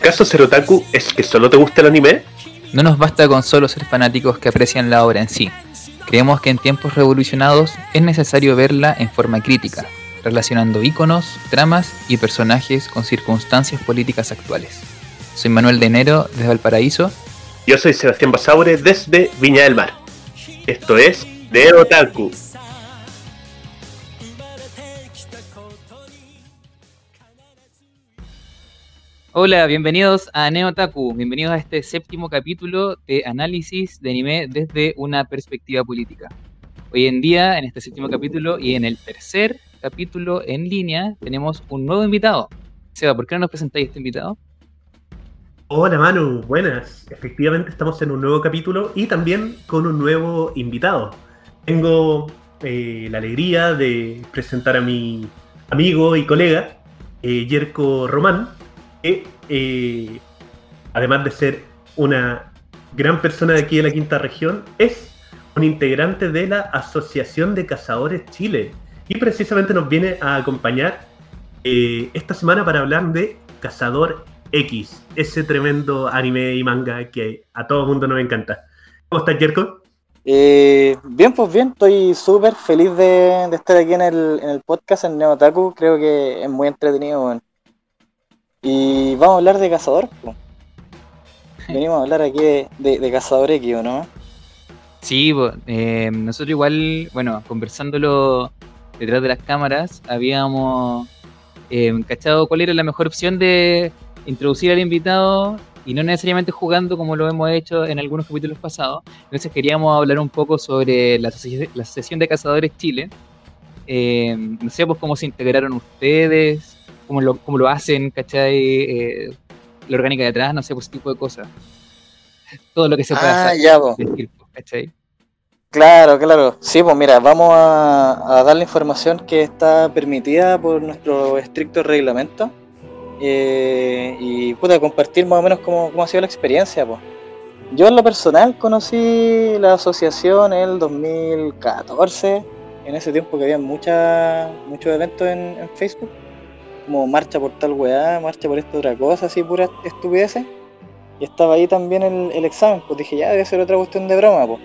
¿Caso ser otaku es que solo te gusta el anime? No nos basta con solo ser fanáticos que aprecian la obra en sí. Creemos que en tiempos revolucionados es necesario verla en forma crítica, relacionando íconos, tramas y personajes con circunstancias políticas actuales. Soy Manuel de Enero desde Valparaíso. Yo soy Sebastián Basaure desde Viña del Mar. Esto es De Otaku. Hola, bienvenidos a Neotaku, bienvenidos a este séptimo capítulo de análisis de anime desde una perspectiva política. Hoy en día, en este séptimo capítulo y en el tercer capítulo en línea, tenemos un nuevo invitado. Seba, ¿por qué no nos presentáis este invitado? Hola Manu, buenas. Efectivamente estamos en un nuevo capítulo y también con un nuevo invitado. Tengo eh, la alegría de presentar a mi amigo y colega, eh, Yerko Román, que además de ser una gran persona de aquí de la quinta región, es un integrante de la Asociación de Cazadores Chile. Y precisamente nos viene a acompañar eh, esta semana para hablar de Cazador X, ese tremendo anime y manga que a todo el mundo nos encanta. ¿Cómo estás, Jerko? Eh, bien, pues bien, estoy súper feliz de, estar aquí en el, podcast en Neotaku. Creo que es muy entretenido. Y vamos a hablar de Cazador. Venimos a hablar aquí de, Cazador X, ¿o no? Sí, eh, nosotros igual, bueno, conversándolo detrás de las cámaras, habíamos eh, cachado cuál era la mejor opción de introducir al invitado y no necesariamente jugando como lo hemos hecho en algunos capítulos pasados. Entonces queríamos hablar un poco sobre la, la Asociación de Cazadores Chile. Eh, no sé pues cómo se integraron ustedes, cómo lo, cómo lo hacen, ¿cachai? Eh, la orgánica de atrás, no sé, pues ese tipo de cosas. Todo lo que se puede ah, hacer. Ya, ¿cachai? Claro, claro. Sí, pues mira, vamos a, dar la información que está permitida por nuestro estricto reglamento. Eh, y puta, compartir más o menos cómo, cómo, ha sido la experiencia. Pues. Yo en lo personal conocí la asociación en el 2014, en ese tiempo que había mucha, muchos eventos en, en Facebook como marcha por tal weá, marcha por esta otra cosa, así pura estupideces. Y estaba ahí también el, examen, pues dije, ya debe ser otra cuestión de broma, pues.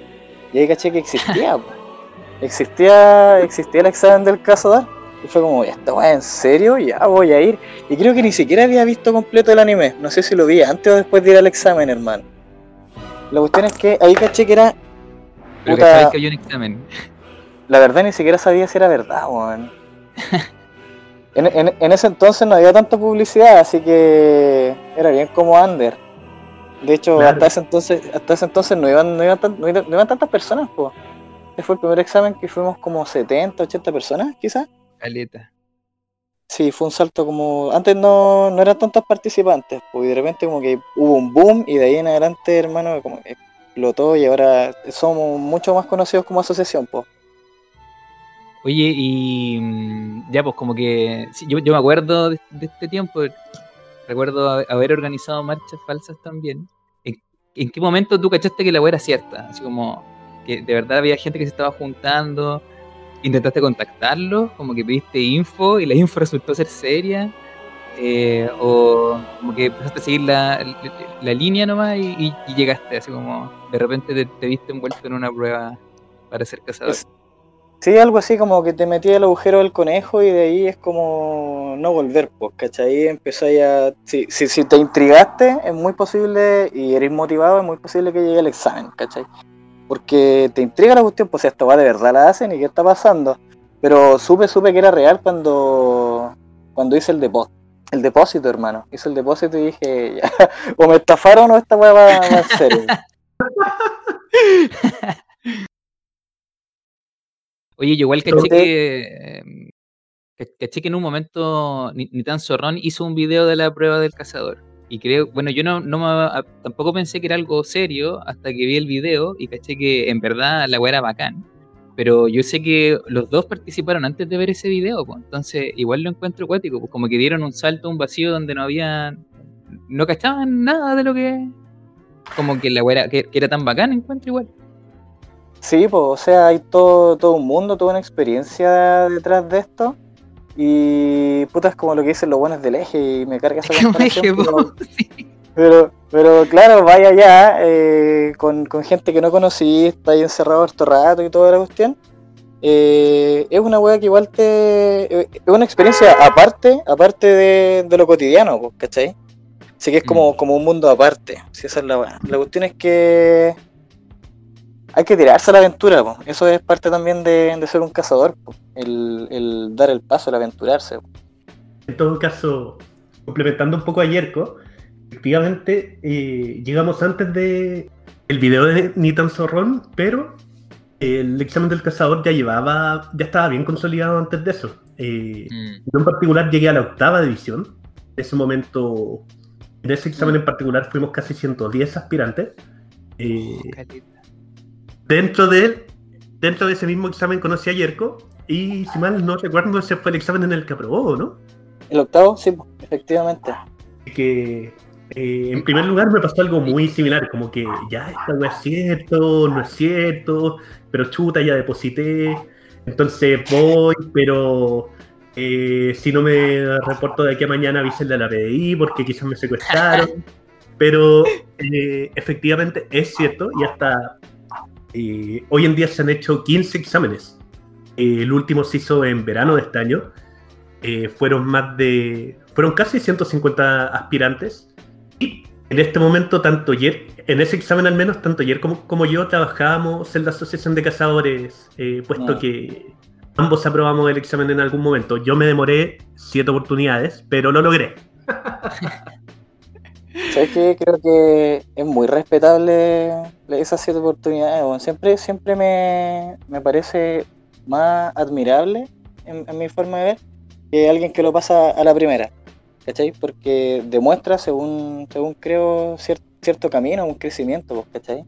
Y ahí caché que existía, pues. Existía, existía el examen del caso dar. Y fue como, ¿esta weá en serio? Ya voy a ir. Y creo que ni siquiera había visto completo el anime. No sé si lo vi antes o después de ir al examen, hermano. La cuestión es que ahí caché que era. Pero que que había un examen. La verdad ni siquiera sabía si era verdad, weón. En, ese entonces no había tanta publicidad, así que era bien como under. De hecho, hasta ese entonces, hasta ese entonces no iban, no iban, tantas personas, pues. Este fue el primer examen que fuimos como 70, 80 personas, quizás. Caleta. Sí, fue un salto como. Antes no, no eran tantos participantes, pues, y de repente como que hubo un boom, y de ahí en adelante, hermano, como que explotó, y ahora somos mucho más conocidos como asociación, pues. Oye, y mm, ya pues como que yo, me acuerdo de, este tiempo, recuerdo haber organizado marchas falsas también. ¿En, qué momento tú cachaste que la web era cierta? Así como que de verdad había gente que se estaba juntando, intentaste contactarlos, como que pediste info y la info resultó ser seria, eh, o como que empezaste a seguir la, línea nomás y, llegaste, así como de repente te, te viste envuelto en una prueba para ser cazador. Sí, algo así como que te metí el agujero del conejo y de ahí es como no volver, pues, ¿cachai? Empezó ya. Si, si, si te intrigaste, es muy posible, y eres motivado, es muy posible que llegue el examen, ¿cachai? Porque te intriga la cuestión, pues esto va de verdad la hacen y qué está pasando. Pero supe, supe que era real cuando, cuando hice el depósito. El depósito, hermano. Hice el depósito y dije, ya, o me estafaron o esta weá va, va a ser. Oye, yo igual caché que, em, caché que en un momento ni, tan zorrón hizo un video de la prueba del cazador. Y creo, bueno, yo no, no tampoco pensé que era algo serio hasta que vi el video y caché que en verdad la weá era bacán. Pero yo sé que los dos participaron antes de ver ese video, pues, entonces igual lo encuentro acuático, pues como que dieron un salto, un vacío donde no había, no cachaban nada de lo que, como que la weá que, que era tan bacán, encuentro igual. Sí, pues, o sea, hay todo, todo un mundo, toda una experiencia detrás de esto. Y puta, es como lo que dicen los buenos del eje y me carga esa comparación. pero- sí. Pero, pero claro, vaya allá eh, con, con gente que no conocí, está ahí encerrado harto rato y toda la cuestión. Eh, es una wea que igual te. eh, Es una experiencia aparte, aparte de, de lo cotidiano, pues, ¿cachai? Así que es como, Mm. como un mundo aparte. Si esa es la. La cuestión es que. Hay que tirarse a la aventura. Eso es parte también de, de ser un cazador. El, el dar el paso, el aventurarse. En todo caso, complementando un poco a Yerko, efectivamente eh, llegamos antes de el video de Nitan Zorrón, pero el examen del cazador ya llevaba, ya estaba bien consolidado antes de eso. Eh, Mm. yo en particular llegué a la octava división. En ese momento, en ese examen en particular fuimos casi 110 aspirantes. Eh, Caleta. Dentro de él, dentro de ese mismo examen conocí a Yerko y si mal no recuerdo ese fue el examen en el que aprobó, ¿no? El octavo, sí, efectivamente. que eh, en primer lugar me pasó algo muy similar, como que ya esta weá es cierto, no es cierto, pero chuta, ya deposité, entonces voy, pero eh, si no me reporto de aquí a mañana avísenle a la PDI porque quizás me secuestraron, pero eh, efectivamente es cierto y hasta eh, hoy en día se han hecho 15 exámenes. Eh, el último se hizo en verano de este año. Eh, fueron más de. Fueron casi 150 aspirantes. Y en este momento, tanto Yer, en ese examen al menos, tanto Yer como, como yo trabajábamos en la Asociación de Cazadores, puesto Ah. que ambos aprobamos el examen en algún momento. Yo me demoré siete oportunidades, pero lo logré. ¿Sabes qué? Creo que es muy respetable esas siete oportunidades. weón. Siempre, siempre me, me parece más admirable, en, mi forma de ver, que alguien que lo pasa a la primera. ¿Cachai? Porque demuestra, según, según creo, cier- cierto camino, un crecimiento, ¿cachai?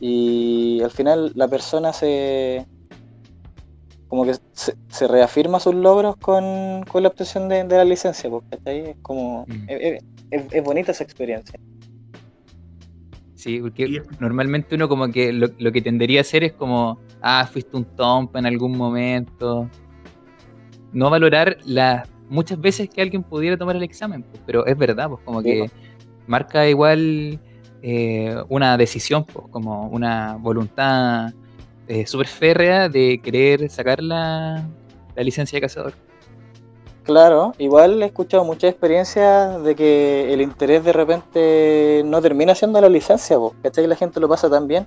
Y al final la persona se. Como que se, se reafirma sus logros con, con la obtención de, de la licencia, pues, ¿cachai? Es como. Mm. es- es- es- es bonita esa experiencia. Sí, porque Y- normalmente uno como que lo, lo que tendería a hacer es como, ah, fuiste un tompa en algún momento. No valorar las muchas veces que alguien pudiera tomar el examen, pues, pero es verdad, pues como Sí, que marca igual eh, una decisión, pues como una voluntad eh, súper férrea de querer sacar la, la licencia de cazador. Claro, igual he escuchado muchas experiencias de que el interés de repente no termina siendo la licencia, pues, ¿cachai? La gente lo pasa tan bien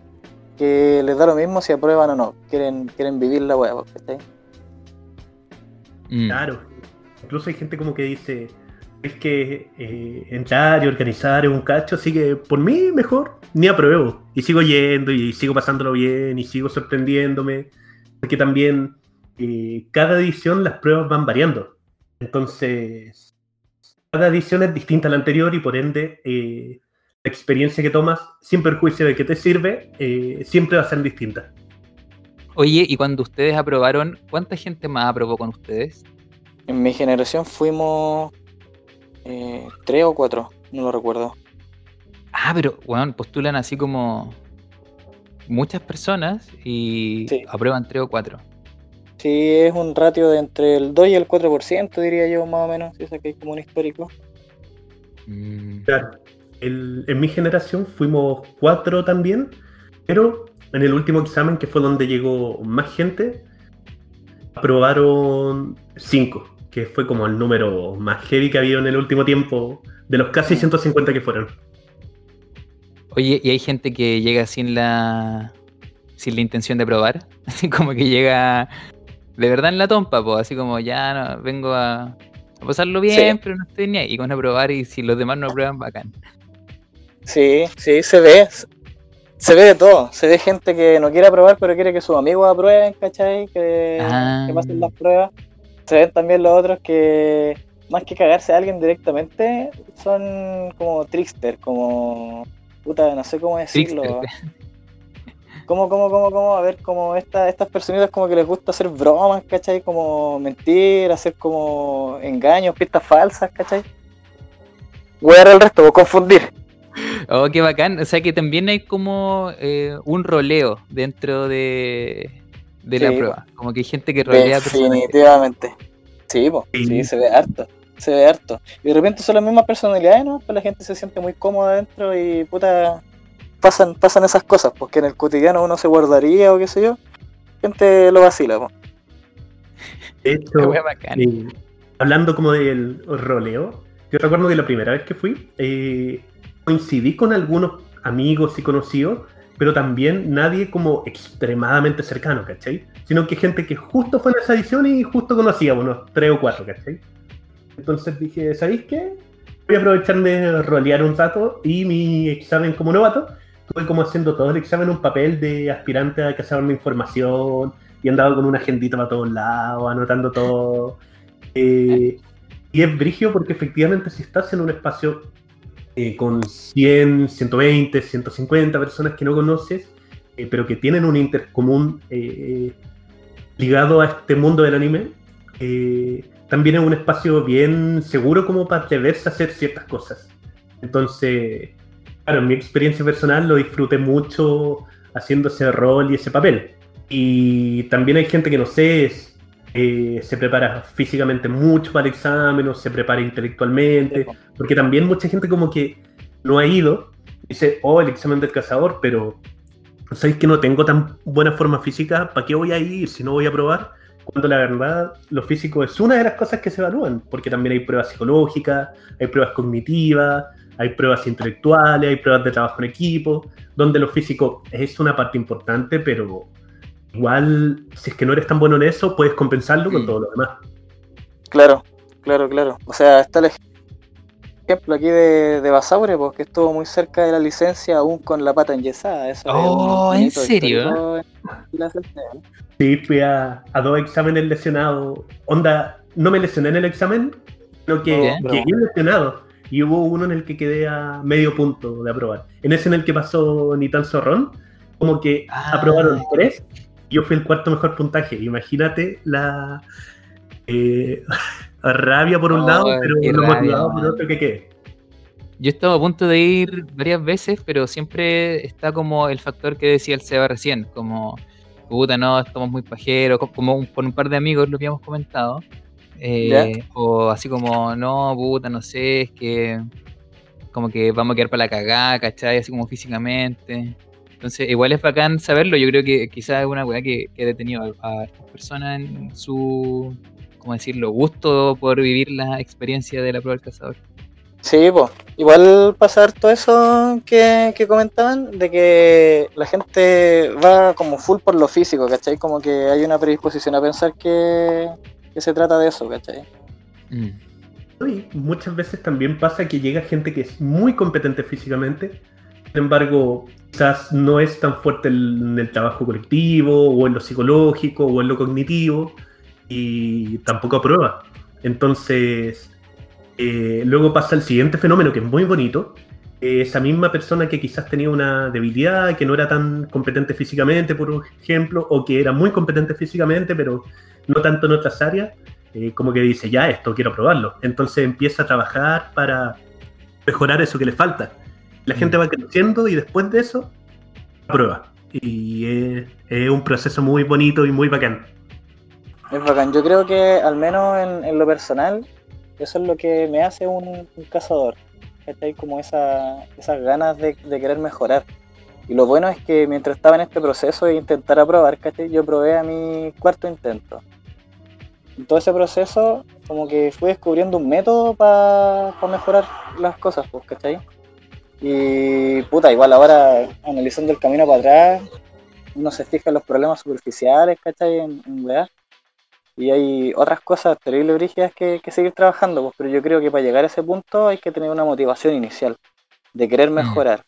que les da lo mismo si aprueban o no, quieren, quieren vivir la hueá, pues, ¿cachai? Mm. Claro. Incluso hay gente como que dice, es que eh, entrar y organizar es un cacho, así que por mí mejor ni apruebo. Y sigo yendo y sigo pasándolo bien y sigo sorprendiéndome. Porque también eh, cada edición las pruebas van variando. Entonces, cada edición es distinta a la anterior y por ende eh, la experiencia que tomas, sin perjuicio de que te sirve, eh, siempre va a ser distinta. Oye, y cuando ustedes aprobaron, ¿cuánta gente más aprobó con ustedes? En mi generación fuimos eh, tres o cuatro, no lo recuerdo. Ah, pero, bueno, postulan así como muchas personas y Sí. aprueban tres o cuatro. Sí, es un ratio de entre el 2 y el 4%, diría yo, más o menos, si saqué como un histórico. Mm, Claro. El- en mi generación fuimos cuatro también, pero en el último examen, que fue donde llegó más gente, aprobaron cinco, que fue como el número más heavy que ha habido en el último tiempo, de los casi 150 que fueron. Oye, y hay gente que llega sin la sin la intención de probar, así como que llega de verdad en la tompa, pues, así como ya no, vengo a, a pasarlo bien, Sí. pero no estoy ni ahí, y con aprobar y si los demás no aprueban, bacán. Sí, sí, se ve. Se ve de todo. Se ve gente que no quiere aprobar, pero quiere que sus amigos aprueben, ¿cachai? Que, Ah. que pasen las pruebas. Se ven también los otros que, más que cagarse a alguien directamente, son como trickster, como. Puta, no sé cómo decirlo. Trickster. ¿Cómo, cómo, cómo, cómo? A ver, como esta, estas personitas como que les gusta hacer bromas, ¿cachai? Como mentir, hacer como engaños, pistas falsas, ¿cachai? Voy a dar el resto, voy a confundir. Oh, qué bacán. O sea que también hay como eh, un roleo dentro de, de la prueba. Como que hay gente que personas. Definitivamente. Sí, po, Sí. sí, se ve harto. Se ve harto. Y de repente son las mismas personalidades, ¿no? Pues la gente se siente muy cómoda dentro y puta. Pasan, pasan esas cosas, porque en el cotidiano uno se guardaría o qué sé yo. Gente lo vacila, po. De hecho, eh, hablando como del roleo, yo recuerdo que la primera vez que fui, eh, coincidí con algunos amigos y conocidos, pero también nadie como extremadamente cercano, ¿cachai? Sino que gente que justo fue en esa edición y justo conocía, unos tres o cuatro, ¿cachai? Entonces dije, ¿sabéis qué? Voy a aprovecharme de rolear un rato y mi examen como novato, estuve como haciendo todo el examen en un papel de aspirante a cazador de información y andaba con una agendita para todos lados, anotando todo. Eh, y es brigio porque efectivamente si estás en un espacio eh, con 100, 120, 150 personas que no conoces, eh, pero que tienen un interés común eh, ligado a este mundo del anime, también es un espacio bien seguro como para atreverse a hacer ciertas cosas. Entonces, claro, en mi experiencia personal lo disfruté mucho haciendo ese rol y ese papel. Y también hay gente que no sé, eh, se prepara físicamente mucho para el examen o se prepara intelectualmente, porque también mucha gente como que no ha ido, dice, oh, el examen del cazador, pero sabéis que no tengo tan buena forma física, ¿para qué voy a ir si no voy a probar? Cuando la verdad, lo físico es una de las cosas que se evalúan, porque también hay pruebas psicológicas, hay pruebas cognitivas, hay pruebas intelectuales, hay pruebas de trabajo en equipo, donde lo físico es una parte importante, pero igual, si es que no eres tan bueno en eso, puedes compensarlo con Mm. todo lo demás. Claro, claro, claro. O sea, está el ej- ejemplo aquí de, de Basaure, pues, que estuvo muy cerca de la licencia aún con la pata enyesada. Eso es Oh, ¿en serio? Sí, fui a, a dos exámenes lesionados. Onda, no me lesioné en el examen, sino que llegué lesionado. Y hubo uno en el que quedé a medio punto de aprobar. En ese en el que pasó Nital Zorrón, como que Ah. aprobaron tres, yo fui el cuarto mejor puntaje. Imagínate la eh, rabia por un Oh, lado, pero lo rabia, motivado por otro que quede. Yo estaba a punto de ir varias veces, pero siempre está como el factor que decía el Seba recién, como, puta, no, estamos muy pajeros, co- como un- con un par de amigos lo habíamos comentado, eh, o así como, no, puta, no sé, es que como que vamos a quedar para la cagada, ¿cachai? Así como físicamente. Entonces, igual es bacán saberlo, yo creo que quizás es una weá que, que ha detenido a, a estas personas en su, ¿cómo decirlo?, gusto por vivir la experiencia de la prueba del cazador. Sí, pues. Igual pasar todo eso que, que comentaban, de que la gente va como full por lo físico, ¿cachai? Como que hay una predisposición a pensar que, que se trata de eso, ¿cachai? Mm. Y muchas veces también pasa que llega gente que es muy competente físicamente, sin embargo, quizás no es tan fuerte en el trabajo colectivo, o en lo psicológico, o en lo cognitivo, y tampoco aprueba. Entonces, eh, luego pasa el siguiente fenómeno que es muy bonito. eh, Esa misma persona que quizás tenía una debilidad, que no era tan competente físicamente, por ejemplo, o que era muy competente físicamente, pero no tanto en otras áreas, eh, como que dice, ya esto quiero probarlo. Entonces empieza a trabajar para mejorar eso que le falta. La Mm. gente va creciendo y después de eso, prueba. Y es, es un proceso muy bonito y muy bacán. Es bacán. Yo creo que, al menos en, en lo personal, eso es lo que me hace un, un cazador. ¿Cachai? Como esa, esas ganas de, de querer mejorar. Y lo bueno es que mientras estaba en este proceso de intentar aprobar, ¿cachai? Yo probé a mi cuarto intento. En todo ese proceso, como que fui descubriendo un método para mejorar las cosas, pues, ¿cachai? Y puta, igual ahora analizando el camino para atrás, uno se fija en los problemas superficiales, ¿cachai? En, en weá. Y hay otras cosas terribles brígidas que, que seguir trabajando, pues, pero yo creo que para llegar a ese punto hay que tener una motivación inicial, de querer mejorar.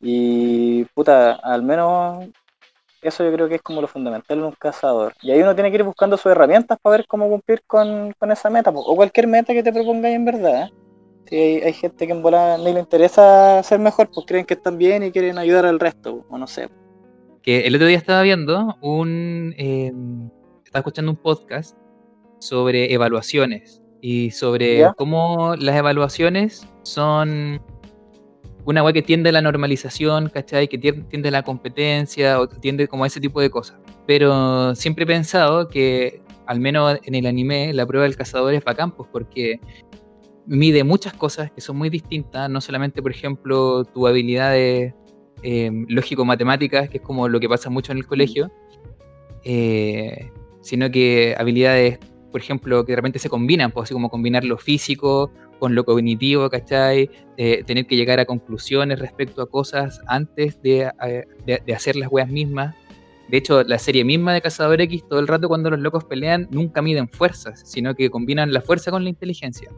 Y puta, al menos eso yo creo que es como lo fundamental en un cazador. Y ahí uno tiene que ir buscando sus herramientas para ver cómo cumplir con, con esa meta, pues, o cualquier meta que te propongáis en verdad. ¿eh? Si hay, hay gente que en volada no le interesa ser mejor, pues creen que están bien y quieren ayudar al resto, o no sé. Que el otro día estaba viendo un. eh, estaba escuchando un podcast sobre evaluaciones y sobre ¿Ya? cómo las evaluaciones son una web que tiende a la normalización, ¿cachai? Que tiende tiende a la competencia o tiende como a ese tipo de cosas. Pero siempre he pensado que al menos en el anime, la prueba del cazador es bacán, pues porque mide muchas cosas que son muy distintas, no solamente, por ejemplo, tu habilidad de eh, lógico-matemáticas, que es como lo que pasa mucho en el colegio, eh, sino que habilidades, por ejemplo, que de repente se combinan, pues así como combinar lo físico con lo cognitivo, ¿cachai? Eh, tener que llegar a conclusiones respecto a cosas antes de, de hacer las weas mismas. De hecho, la serie misma de Cazador X, todo el rato cuando los locos pelean, nunca miden fuerzas, sino que combinan la fuerza con la inteligencia.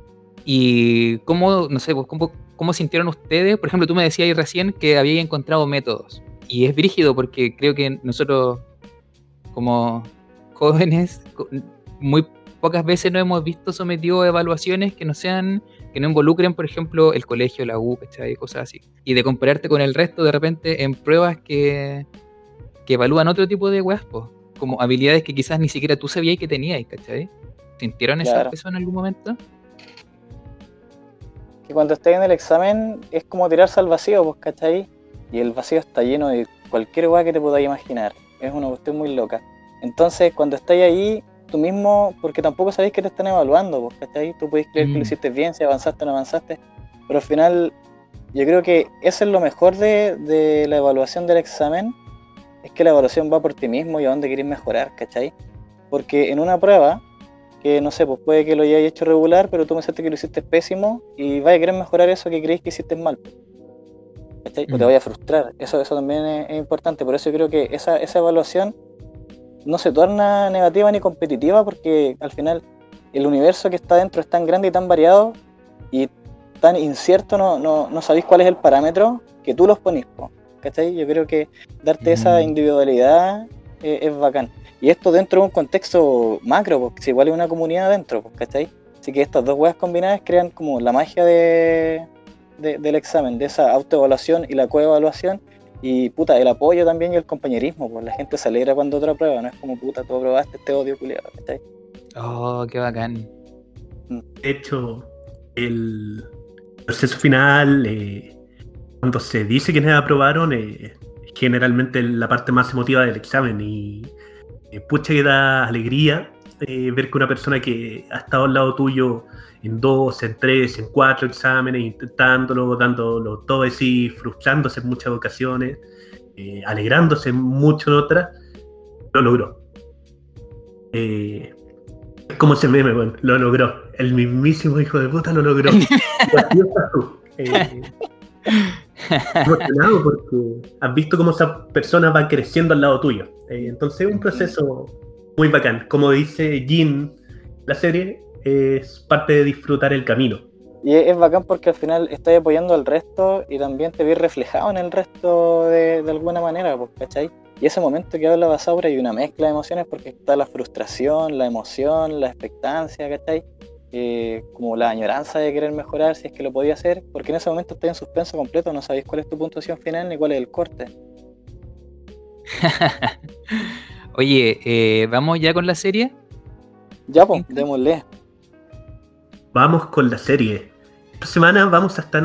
Y cómo, no sé, cómo, cómo sintieron ustedes, por ejemplo, tú me decías ahí recién que había encontrado métodos. Y es brígido porque creo que nosotros, como jóvenes, muy pocas veces nos hemos visto sometidos a evaluaciones que no sean, que no involucren, por ejemplo, el colegio, la U, ¿cachai? Cosas así. Y de compararte con el resto de repente en pruebas que, que evalúan otro tipo de weas, como habilidades que quizás ni siquiera tú sabías que tenías, ¿cachai? ¿Sintieron esa eso en algún momento? Que cuando estés en el examen es como tirarse al vacío, pues, ¿cachai? Y el vacío está lleno de cualquier wea que te podáis imaginar. Es una cuestión muy loca. Entonces, cuando estáis ahí, tú mismo, porque tampoco sabéis que te están evaluando, pues, ¿cachai? Tú podéis creer que lo mm. hiciste bien, si avanzaste o no avanzaste, pero al final, yo creo que eso es lo mejor de, de la evaluación del examen, es que la evaluación va por ti mismo y a dónde quieres mejorar, ¿cachai? Porque en una prueba, que no sé, pues puede que lo hayas hecho regular, pero tú me pensaste que lo hiciste pésimo y vaya a querer mejorar eso que crees que hiciste mal. ¿cachai? O te vaya a frustrar. Eso, eso también es, importante. Por eso yo creo que esa, esa evaluación no se torna negativa ni competitiva porque al final el universo que está dentro es tan grande y tan variado y tan incierto, no, no, no sabéis cuál es el parámetro que tú los ponís. ¿cachai? Yo creo que darte esa mm. individualidad eh, es bacán. Y esto dentro de un contexto macro, porque si igual es una comunidad dentro, ¿cachai? Así que estas dos weas combinadas crean como la magia de, del examen, de esa autoevaluación y la coevaluación. Y puta, el apoyo también y el compañerismo, pues la gente se alegra cuando otra prueba, no es como puta, tú aprobaste este odio culiado, ¿cachai? Oh, qué bacán. Mm. De hecho, el proceso final, eh, cuando se dice que quiénes aprobaron, eh, generalmente la parte más emotiva del examen y eh, pucha que da alegría eh, ver que una persona que ha estado al lado tuyo en dos, en tres, en cuatro exámenes, intentándolo, dándolo todo así, frustrándose en muchas ocasiones, alegrándose mucho en otras, lo logró. como se meme, bueno, lo logró. El mismísimo hijo de puta lo logró. emocionado porque has visto cómo esa persona va creciendo al lado tuyo. Eh, entonces es un proceso muy bacán. Como dice Jin, la serie es parte de disfrutar el camino. Y es bacán porque al final estás apoyando al resto y también te ves reflejado en el resto de, de alguna manera, pues, ¿cachai? Y ese momento que habla Basaura hay una mezcla de emociones porque está la frustración, la emoción, la expectancia, ¿cachai? Eh, como la añoranza de querer mejorar si es que lo podía hacer, porque en ese momento estás en suspenso completo, no sabéis cuál es tu puntuación final ni cuál es el corte. Oye, eh, ¿vamos ya con la serie? Ya, pues, démosle. Vamos con la serie. Esta semana vamos a estar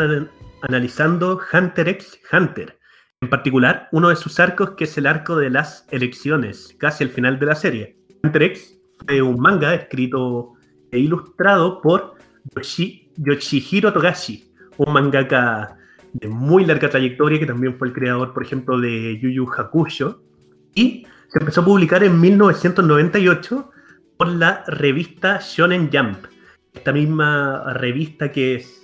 analizando Hunter x Hunter. En particular, uno de sus arcos que es el arco de las elecciones, casi al final de la serie. Hunter x fue un manga escrito e ilustrado por Yoshihiro Togashi, un mangaka de muy larga trayectoria que también fue el creador, por ejemplo, de Yu Yu Hakusho. Y se empezó a publicar en 1998 por la revista Shonen Jump. Esta misma revista que es,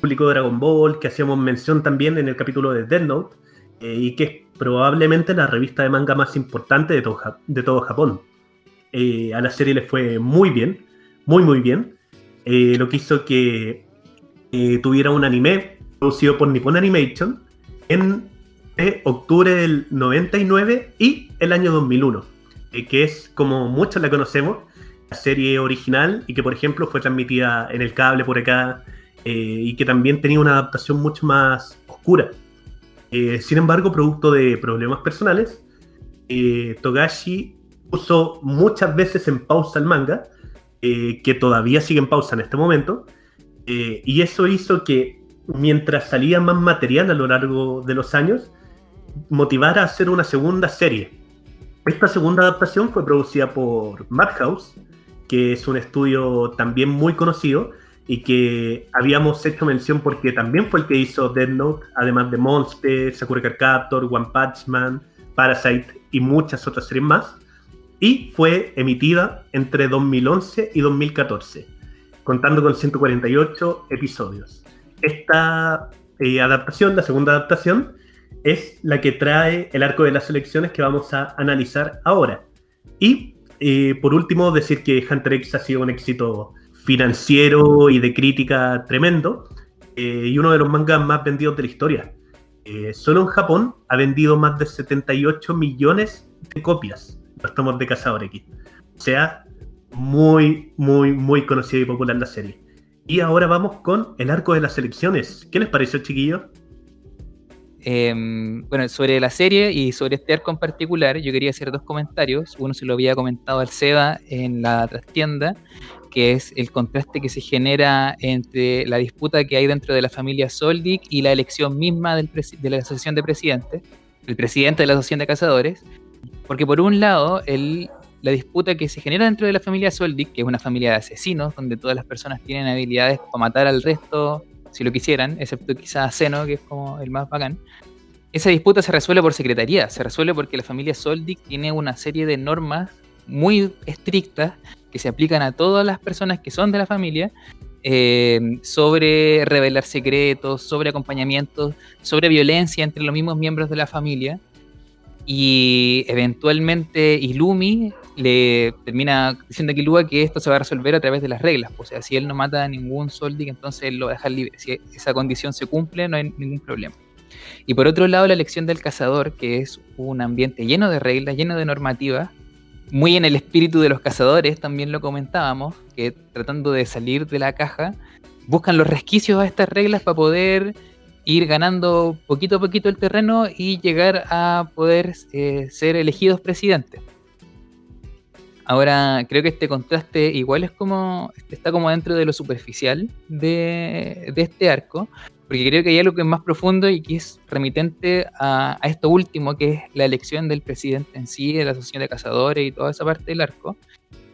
publicó Dragon Ball, que hacíamos mención también en el capítulo de Death Note, eh, y que es probablemente la revista de manga más importante de todo, de todo Japón. Eh, a la serie le fue muy bien muy muy bien, eh, lo que hizo que eh, tuviera un anime producido por Nippon Animation en eh, octubre del 99 y el año 2001, que es como muchos la conocemos, la serie original y que por ejemplo fue transmitida en el cable por acá y que también tenía una adaptación mucho más oscura. sin embargo, producto de problemas personales, Togashi puso muchas veces en pausa el manga eh, que todavía sigue en pausa en este momento, eh, y eso hizo que mientras salía más material a lo largo de los años, motivara a hacer una segunda serie. Esta segunda adaptación fue producida por Madhouse, que es un estudio también muy conocido y que habíamos hecho mención porque también fue el que hizo Dead Note, además de Monster, Sakura Captor, One Punch Man, Parasite y muchas otras series más. Y fue emitida entre 2011 y 2014, contando con 148 episodios. Esta eh, adaptación, la segunda adaptación, es la que trae el arco de las elecciones que vamos a analizar ahora. Y eh, por último, decir que Hunter X ha sido un éxito financiero y de crítica tremendo eh, y uno de los mangas más vendidos de la historia. Solo en Japón ha vendido más de 78 millones de copias los tomos de Cazador. O sea, muy, muy, muy conocida y popular la serie. Y ahora vamos con el arco de las elecciones. ¿Qué les pareció, chiquillos? Em, bueno, sobre la serie y sobre este arco en particular, yo quería hacer dos comentarios. Uno se lo había comentado al Seba en la trastienda, que es el contraste que se genera entre la disputa que hay dentro de la familia Soldic y la elección misma de la asociación de presidentes, el presidente de la asociación de cazadores. Porque por un lado, la disputa que se genera dentro de la familia Soldic, que es una familia de asesinos, donde todas las personas tienen habilidades para matar al resto si lo quisieran, excepto quizás Seno, que es como el más bacán. Esa disputa se resuelve por secretaría, se resuelve porque la familia Soldic tiene una serie de normas muy estrictas que se aplican a todas las personas que son de la familia eh, sobre revelar secretos, sobre acompañamientos, sobre violencia entre los mismos miembros de la familia. Y eventualmente Ilumi le termina diciendo a Kilua que esto se va a resolver a través de las reglas. O sea, si él no mata a ningún Soldic, entonces él lo va a dejar libre. Si esa condición se cumple, no hay ningún problema. Y por otro lado, la elección del cazador, que es un ambiente lleno de reglas, lleno de normativas, muy en el espíritu de los cazadores, también lo comentábamos, que tratando de salir de la caja, buscan los resquicios a estas reglas para poder ir ganando poquito a poquito el terreno y llegar a poder eh, ser elegidos presidentes. Ahora, creo que este contraste igual es como, está como dentro de lo superficial de, este arco, porque creo que hay algo que es más profundo y que es remitente a, esto último, que es la elección del presidente en sí, de la asociación de cazadores y toda esa parte del arco,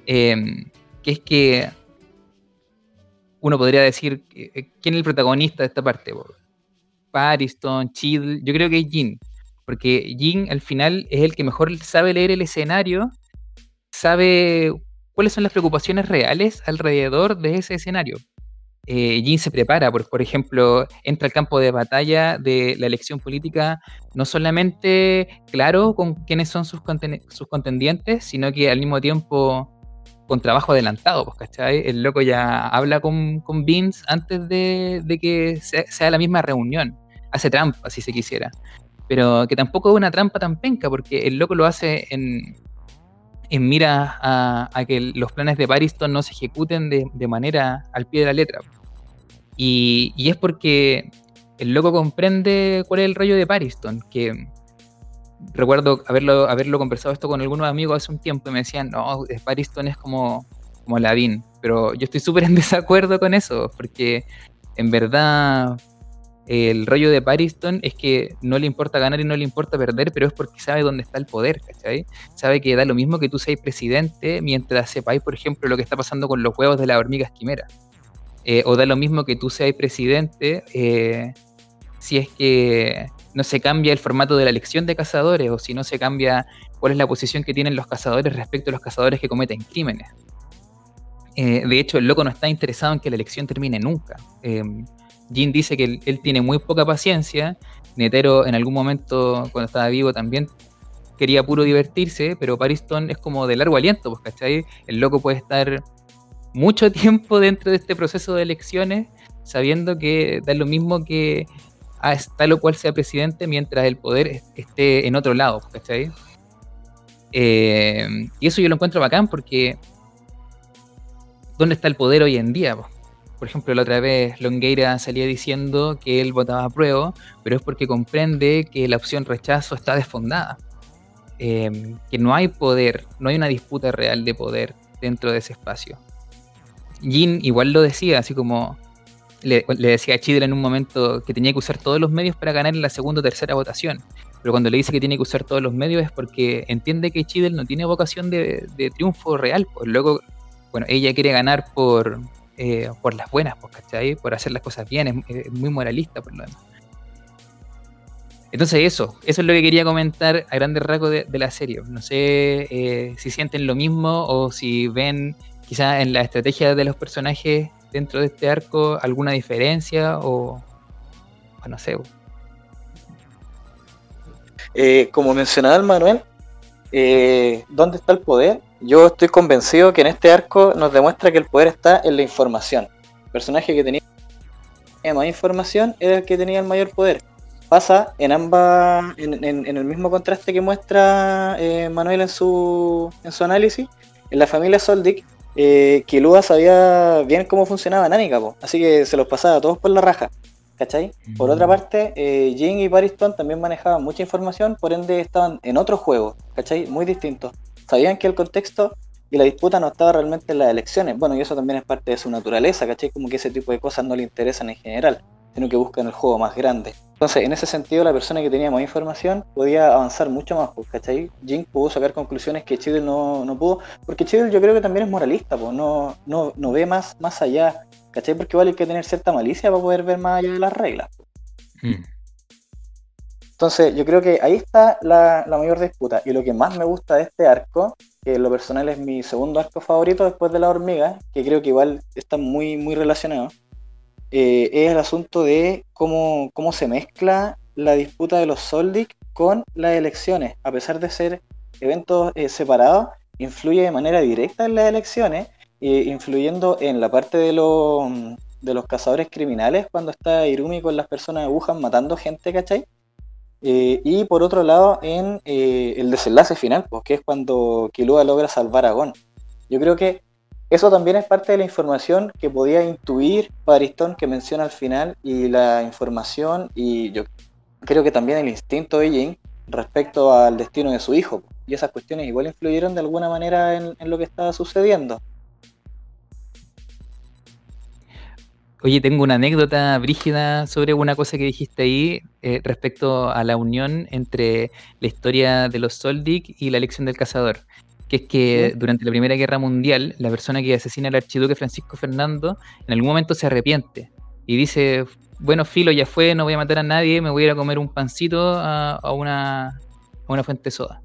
em, que es que uno podría decir, eh, ¿quién es el protagonista de esta parte? Pariston, Chill, yo creo que es Jin, porque Jin al final es el que mejor sabe leer el escenario, sabe cuáles son las preocupaciones reales alrededor de ese escenario. Eh, Jin se prepara, por, por ejemplo, entra al campo de batalla de la elección política no solamente claro con quiénes son sus, sus contendientes, sino que al mismo tiempo con trabajo adelantado, pues, ¿cachai? El loco ya habla con, con Vince antes de, que sea, la misma reunión. Hace trampa, si se quisiera. Pero que tampoco es una trampa tan penca, porque el loco lo hace en, en mira a, que los planes de Pariston no se ejecuten de, manera al pie de la letra. Y, es porque el loco comprende cuál es el rollo de Pariston, que recuerdo haberlo, haberlo conversado esto con algunos amigos hace un tiempo y me decían, no, Pariston es como, como Ladín, pero yo estoy súper en desacuerdo con eso, porque en verdad el rollo de Pariston es que no le importa ganar y no le importa perder, pero es porque sabe dónde está el poder, ¿cachai? Sabe que da lo mismo que tú seas presidente mientras sepáis, por ejemplo, lo que está pasando con los huevos de la hormiga esquimera. Eh, o da lo mismo que tú seas presidente eh, si es que no se cambia el formato de la elección de cazadores o si no se cambia cuál es la posición que tienen los cazadores respecto a los cazadores que cometen crímenes. Eh, de hecho, el loco no está interesado en que la elección termine nunca. Jin dice que él, tiene muy poca paciencia. Netero en algún momento, cuando estaba vivo, también quería puro divertirse, pero Pariston es como de largo aliento, pues, ¿cachai? El loco puede estar mucho tiempo dentro de este proceso de elecciones, sabiendo que da lo mismo que a tal o cual sea presidente mientras el poder esté en otro lado, ¿cachai? Eh, y eso yo lo encuentro bacán porque ¿dónde está el poder hoy en día? Por ejemplo, la otra vez Longueira salía diciendo que él votaba a prueba, pero es porque comprende que la opción rechazo está desfondada. Em, que no hay poder, no hay una disputa real de poder dentro de ese espacio. Jin igual lo decía, así como le, decía a Chidra en un momento que tenía que usar todos los medios para ganar en la segunda o tercera votación. pero cuando le dice que tiene que usar todos los medios es porque entiende que Chidel no tiene vocación de, triunfo real, pues luego, bueno, ella quiere ganar por, eh, por las buenas, pues, ¿cachai? Por hacer las cosas bien, es, muy moralista por lo demás. Entonces eso, eso es lo que quería comentar a grandes rasgos de, la serie. No sé eh, si sienten lo mismo o si ven quizás en la estrategia de los personajes dentro de este arco alguna diferencia o, no sé. Eh, como mencionaba el Manuel, eh, ¿dónde está el poder? Yo estoy convencido que en este arco nos demuestra que el poder está en la información. El personaje que tenía más información era el que tenía el mayor poder. Pasa en ambas, en, el mismo contraste que muestra eh, Manuel en su, en su análisis. En la familia Soldic, eh, Kilua sabía bien cómo funcionaba Nánica, así que se los pasaba a todos por la raja. ¿cachai? Por otra mm. parte, eh, Jin y Pariston también manejaban mucha información, por ende estaban en otro juego, ¿cachai? Muy distintos. Sabían que el contexto y la disputa no estaba realmente en las elecciones. Bueno, y eso también es parte de su naturaleza, ¿cachai? Como que ese tipo de cosas no le interesan en general, sino que buscan el juego más grande. Entonces, en ese sentido, la persona que tenía más información podía avanzar mucho más, pues, ¿cachai? Jin pudo sacar conclusiones que Chidel no, no pudo, porque Chidel yo creo que también es moralista, pues, no, no, no ve más, más allá ¿Cachai? Porque igual hay que tener cierta malicia para poder ver más allá de las reglas. Hmm. Entonces, yo creo que ahí está la, mayor disputa. Y lo que más me gusta de este arco, que en lo personal es mi segundo arco favorito después de la hormiga, que creo que igual está muy, muy relacionado, eh, es el asunto de cómo, cómo se mezcla la disputa de los Soldic con las elecciones. A pesar de ser eventos eh, separados, influye de manera directa en las elecciones influyendo en la parte de, de los cazadores criminales cuando está Irumi con las personas de Wuhan matando gente, ¿cachai? Eh, y por otro lado, en eh, el desenlace final, pues, que es cuando Kilua logra salvar a Gon. Yo creo que eso también es parte de la información que podía intuir Pariston que menciona al final y la información y yo creo que también el instinto de Jin respecto al destino de su hijo. Y esas cuestiones igual influyeron de alguna manera en lo que estaba sucediendo. Oye, tengo una anécdota brígida sobre una cosa que dijiste ahí eh, respecto a la unión entre la historia de los Soldic y la elección del cazador. Que es que durante la Primera Guerra Mundial, la persona que asesina al archiduque Francisco Fernando en algún momento se arrepiente y dice: Bueno, filo, ya fue, no voy a matar a nadie, me voy a ir a comer un pancito a, una, a una fuente soda.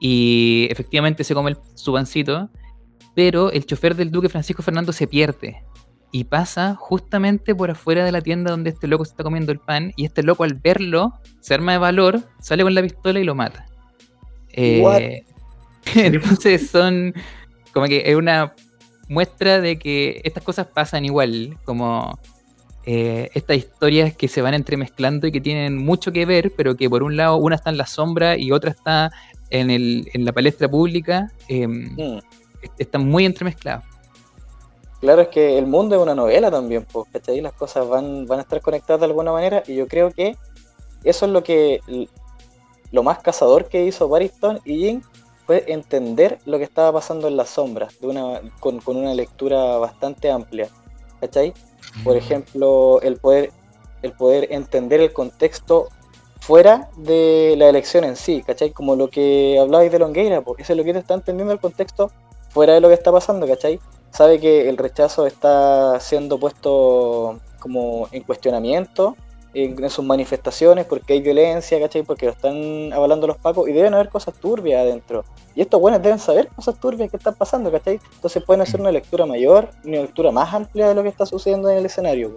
Y efectivamente se come su pancito, pero el chofer del duque Francisco Fernando se pierde y pasa justamente por afuera de la tienda donde este loco se está comiendo el pan y este loco al verlo se arma de valor, sale con la pistola y lo mata. Eh, entonces son como que es una muestra de que estas cosas pasan igual, como eh, estas historias que se van entremezclando y que tienen mucho que ver, pero que por un lado una está en la sombra y otra está en, el, en la palestra pública, em, mm. están muy entremezcladas. Claro, es que el mundo es una novela también, pues, ¿cachai? Las cosas van, van a estar conectadas de alguna manera y yo creo que eso es lo que lo más cazador que hizo Bariston y Jin fue entender lo que estaba pasando en las sombras de una, con, una lectura bastante amplia, ¿cachai? Por mm. ejemplo, el poder, el poder entender el contexto fuera de la elección en sí, ¿cachai? Como lo que hablabais de Longueira, porque ese lo que te está entendiendo el contexto fuera de lo que está pasando, ¿cachai? sabe que el rechazo está siendo puesto como en cuestionamiento en, sus manifestaciones porque hay violencia, ¿cachai? Porque lo están avalando los pacos y deben haber cosas turbias adentro. Y estos buenos deben saber cosas turbias que están pasando, ¿cachai? Entonces pueden hacer una lectura mayor, una lectura más amplia de lo que está sucediendo en el escenario.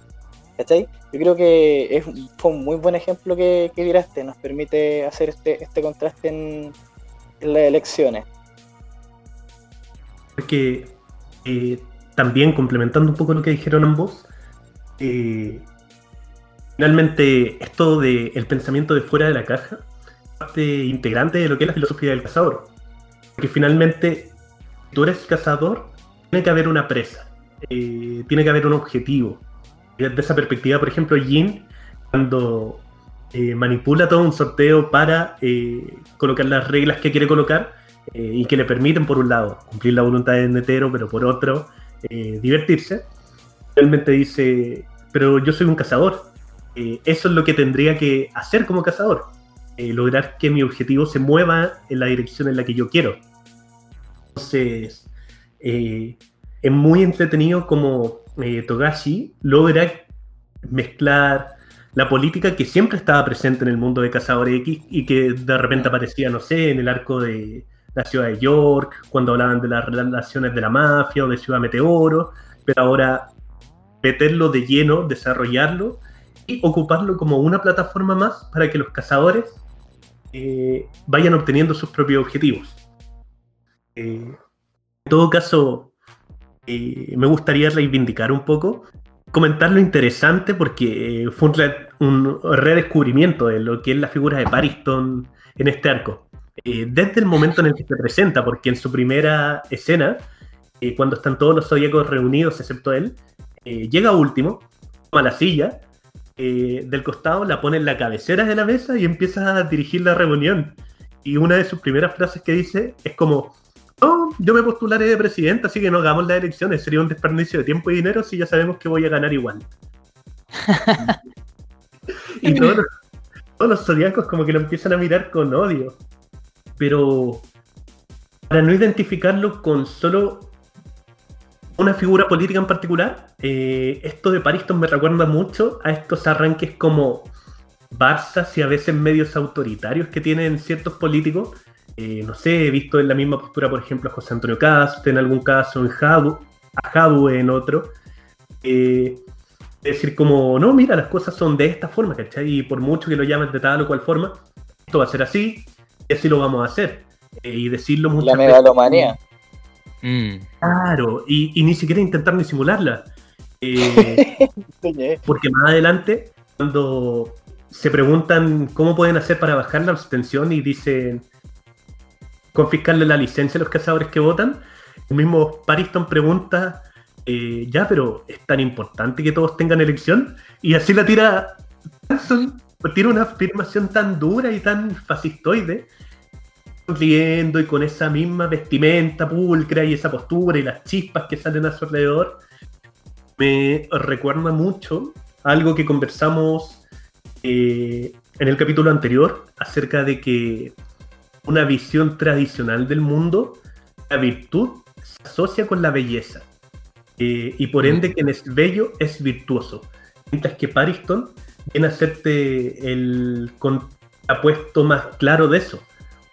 ¿Cachai? Yo creo que es, fue un muy buen ejemplo que, que tiraste, nos permite hacer este, este contraste en, en las elecciones. Porque eh, también complementando un poco lo que dijeron ambos, eh, finalmente esto del el pensamiento de fuera de la caja, parte integrante de lo que es la filosofía del cazador. Porque finalmente, tú eres cazador, tiene que haber una presa, eh, tiene que haber un objetivo. Desde esa perspectiva, por ejemplo, Jin, cuando manipula todo un sorteo para colocar las reglas que quiere colocar, eh, y que le permiten, por un lado, cumplir la voluntad de Netero, pero por otro, eh, divertirse, realmente dice, pero yo soy un cazador, eh, eso es lo que tendría que hacer como cazador. eh, lograr que mi objetivo se mueva en la dirección en la que yo quiero. Entonces, eh, es muy entretenido como Togashi logra mezclar la política que siempre estaba presente en el mundo de Cazadores X y que de repente aparecía, no sé, en el arco de la ciudad de York, cuando hablaban de las relaciones de la mafia o de Ciudad Meteoro, pero ahora meterlo de lleno, desarrollarlo y ocuparlo como una plataforma más para que los cazadores eh, vayan obteniendo sus propios objetivos. Eh, en todo caso, eh, me gustaría reivindicar un poco, comentar lo interesante porque fue un, redescubrimiento de lo que es la figura de Pariston en este arco. desde el momento en el que se presenta, porque en su primera escena, cuando están todos los zodiacos reunidos excepto él, llega último, toma la silla eh, del costado, la pone en la cabecera de la mesa y empieza a dirigir la reunión. Y una de sus primeras frases que dice es como, oh, yo me postularé de presidente, así que no hagamos las elecciones, sería un desperdicio de tiempo y dinero si ya sabemos que voy a ganar igual. y todos los, todos los zodiacos como que lo empiezan a mirar con odio. Pero para no identificarlo con solo una figura política en particular, eh, esto de Pariston me recuerda mucho a estos arranques como Barça y a veces medios autoritarios que tienen ciertos políticos. Eh, no sé, he visto en la misma postura, por ejemplo, a José Antonio Cast, en algún caso en Jadu, a Jadu en otro. Eh, es decir, como, no, mira, las cosas son de esta forma, ¿cachai? Y por mucho que lo llamen de tal o cual forma, esto va a ser así, y así lo vamos a hacer. y decirlo mucho. La megalomanía. Mm. Claro, y, ni siquiera intentar disimularla. Eh, porque más adelante, cuando se preguntan cómo pueden hacer para bajar la abstención y dicen confiscarle la licencia a los cazadores que votan, el mismo Pariston pregunta, eh, ya, pero es tan importante que todos tengan elección, y así la tira, tira una afirmación tan dura y tan fascistoide riendo y con esa misma vestimenta pulcra y esa postura y las chispas que salen a su alrededor, me recuerda mucho algo que conversamos eh, en el capítulo anterior acerca de que una visión tradicional del mundo, la virtud se asocia con la belleza. Eh, y por ende, quien es bello es virtuoso. Mientras que Pariston viene a hacerte el apuesto más claro de eso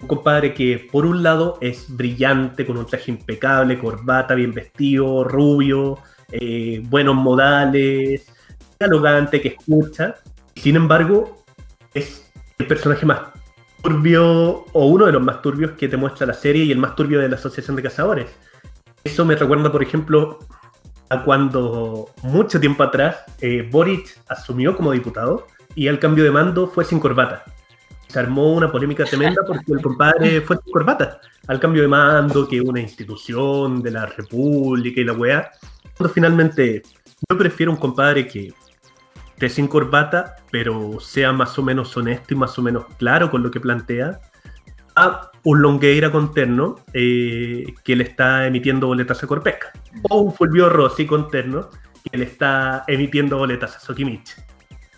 un compadre que por un lado es brillante, con un traje impecable, corbata, bien vestido, rubio, eh, buenos modales, dialogante, que escucha. Sin embargo, es el personaje más turbio, o uno de los más turbios que te muestra la serie y el más turbio de la Asociación de Cazadores. Eso me recuerda, por ejemplo, a cuando mucho tiempo atrás eh, Boric asumió como diputado y al cambio de mando fue sin corbata se armó una polémica tremenda porque el compadre fue sin corbata, al cambio de mando, que una institución de la República y la weá. Cuando finalmente yo prefiero un compadre que esté sin corbata, pero sea más o menos honesto y más o menos claro con lo que plantea, a un Longueira con terno eh, que le está emitiendo boletas a Corpesca, o un Fulvio Rossi con terno que le está emitiendo boletas a Sokimich.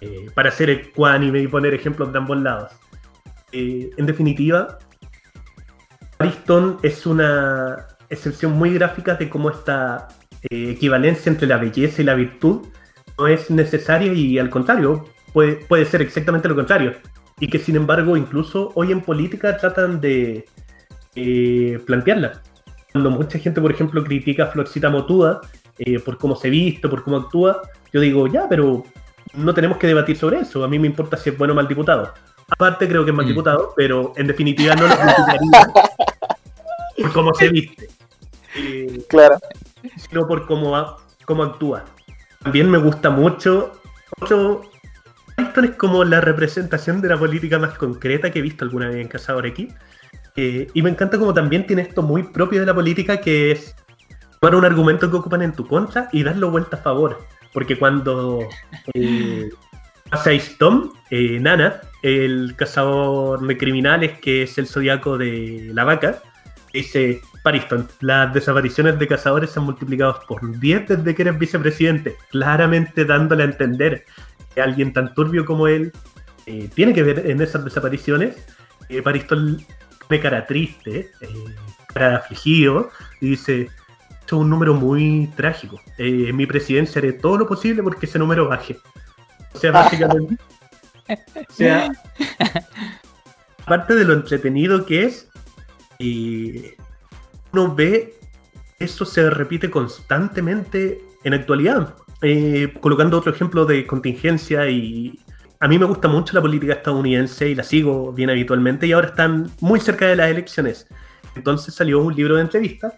Eh, para hacer ecuánime y poner ejemplos de ambos lados. Eh, en definitiva, Ariston es una excepción muy gráfica de cómo esta eh, equivalencia entre la belleza y la virtud no es necesaria y al contrario, puede, puede ser exactamente lo contrario. Y que sin embargo, incluso hoy en política tratan de eh, plantearla. Cuando mucha gente, por ejemplo, critica a Florcita Motuda por cómo se viste, por cómo actúa, yo digo, ya, pero no tenemos que debatir sobre eso. A mí me importa si es bueno o mal diputado. Aparte creo que es mal mm. diputado, pero en definitiva no lo criticaría por cómo se viste. Eh, claro. Sino por cómo, cómo actúa. También me gusta mucho. Otro, esto es como la representación de la política más concreta que he visto alguna vez en Cazador X. Eh, y me encanta como también tiene esto muy propio de la política, que es tomar un argumento que ocupan en tu contra y darlo vuelta a favor. Porque cuando eh, pasa Tom, eh, Nana, el cazador de criminales que es el zodiaco de la vaca, dice, Pariston, las desapariciones de cazadores se han multiplicado por 10 desde que eres vicepresidente, claramente dándole a entender que alguien tan turbio como él eh, tiene que ver en esas desapariciones. Eh, Paristol pone cara triste, eh, cara afligido, y dice, esto es un número muy trágico. Eh, en mi presidencia haré todo lo posible porque ese número baje. O sea, básicamente... o sea, aparte de lo entretenido que es, eh, uno ve eso se repite constantemente en actualidad. Eh, colocando otro ejemplo de contingencia y a mí me gusta mucho la política estadounidense y la sigo bien habitualmente y ahora están muy cerca de las elecciones. Entonces salió un libro de entrevistas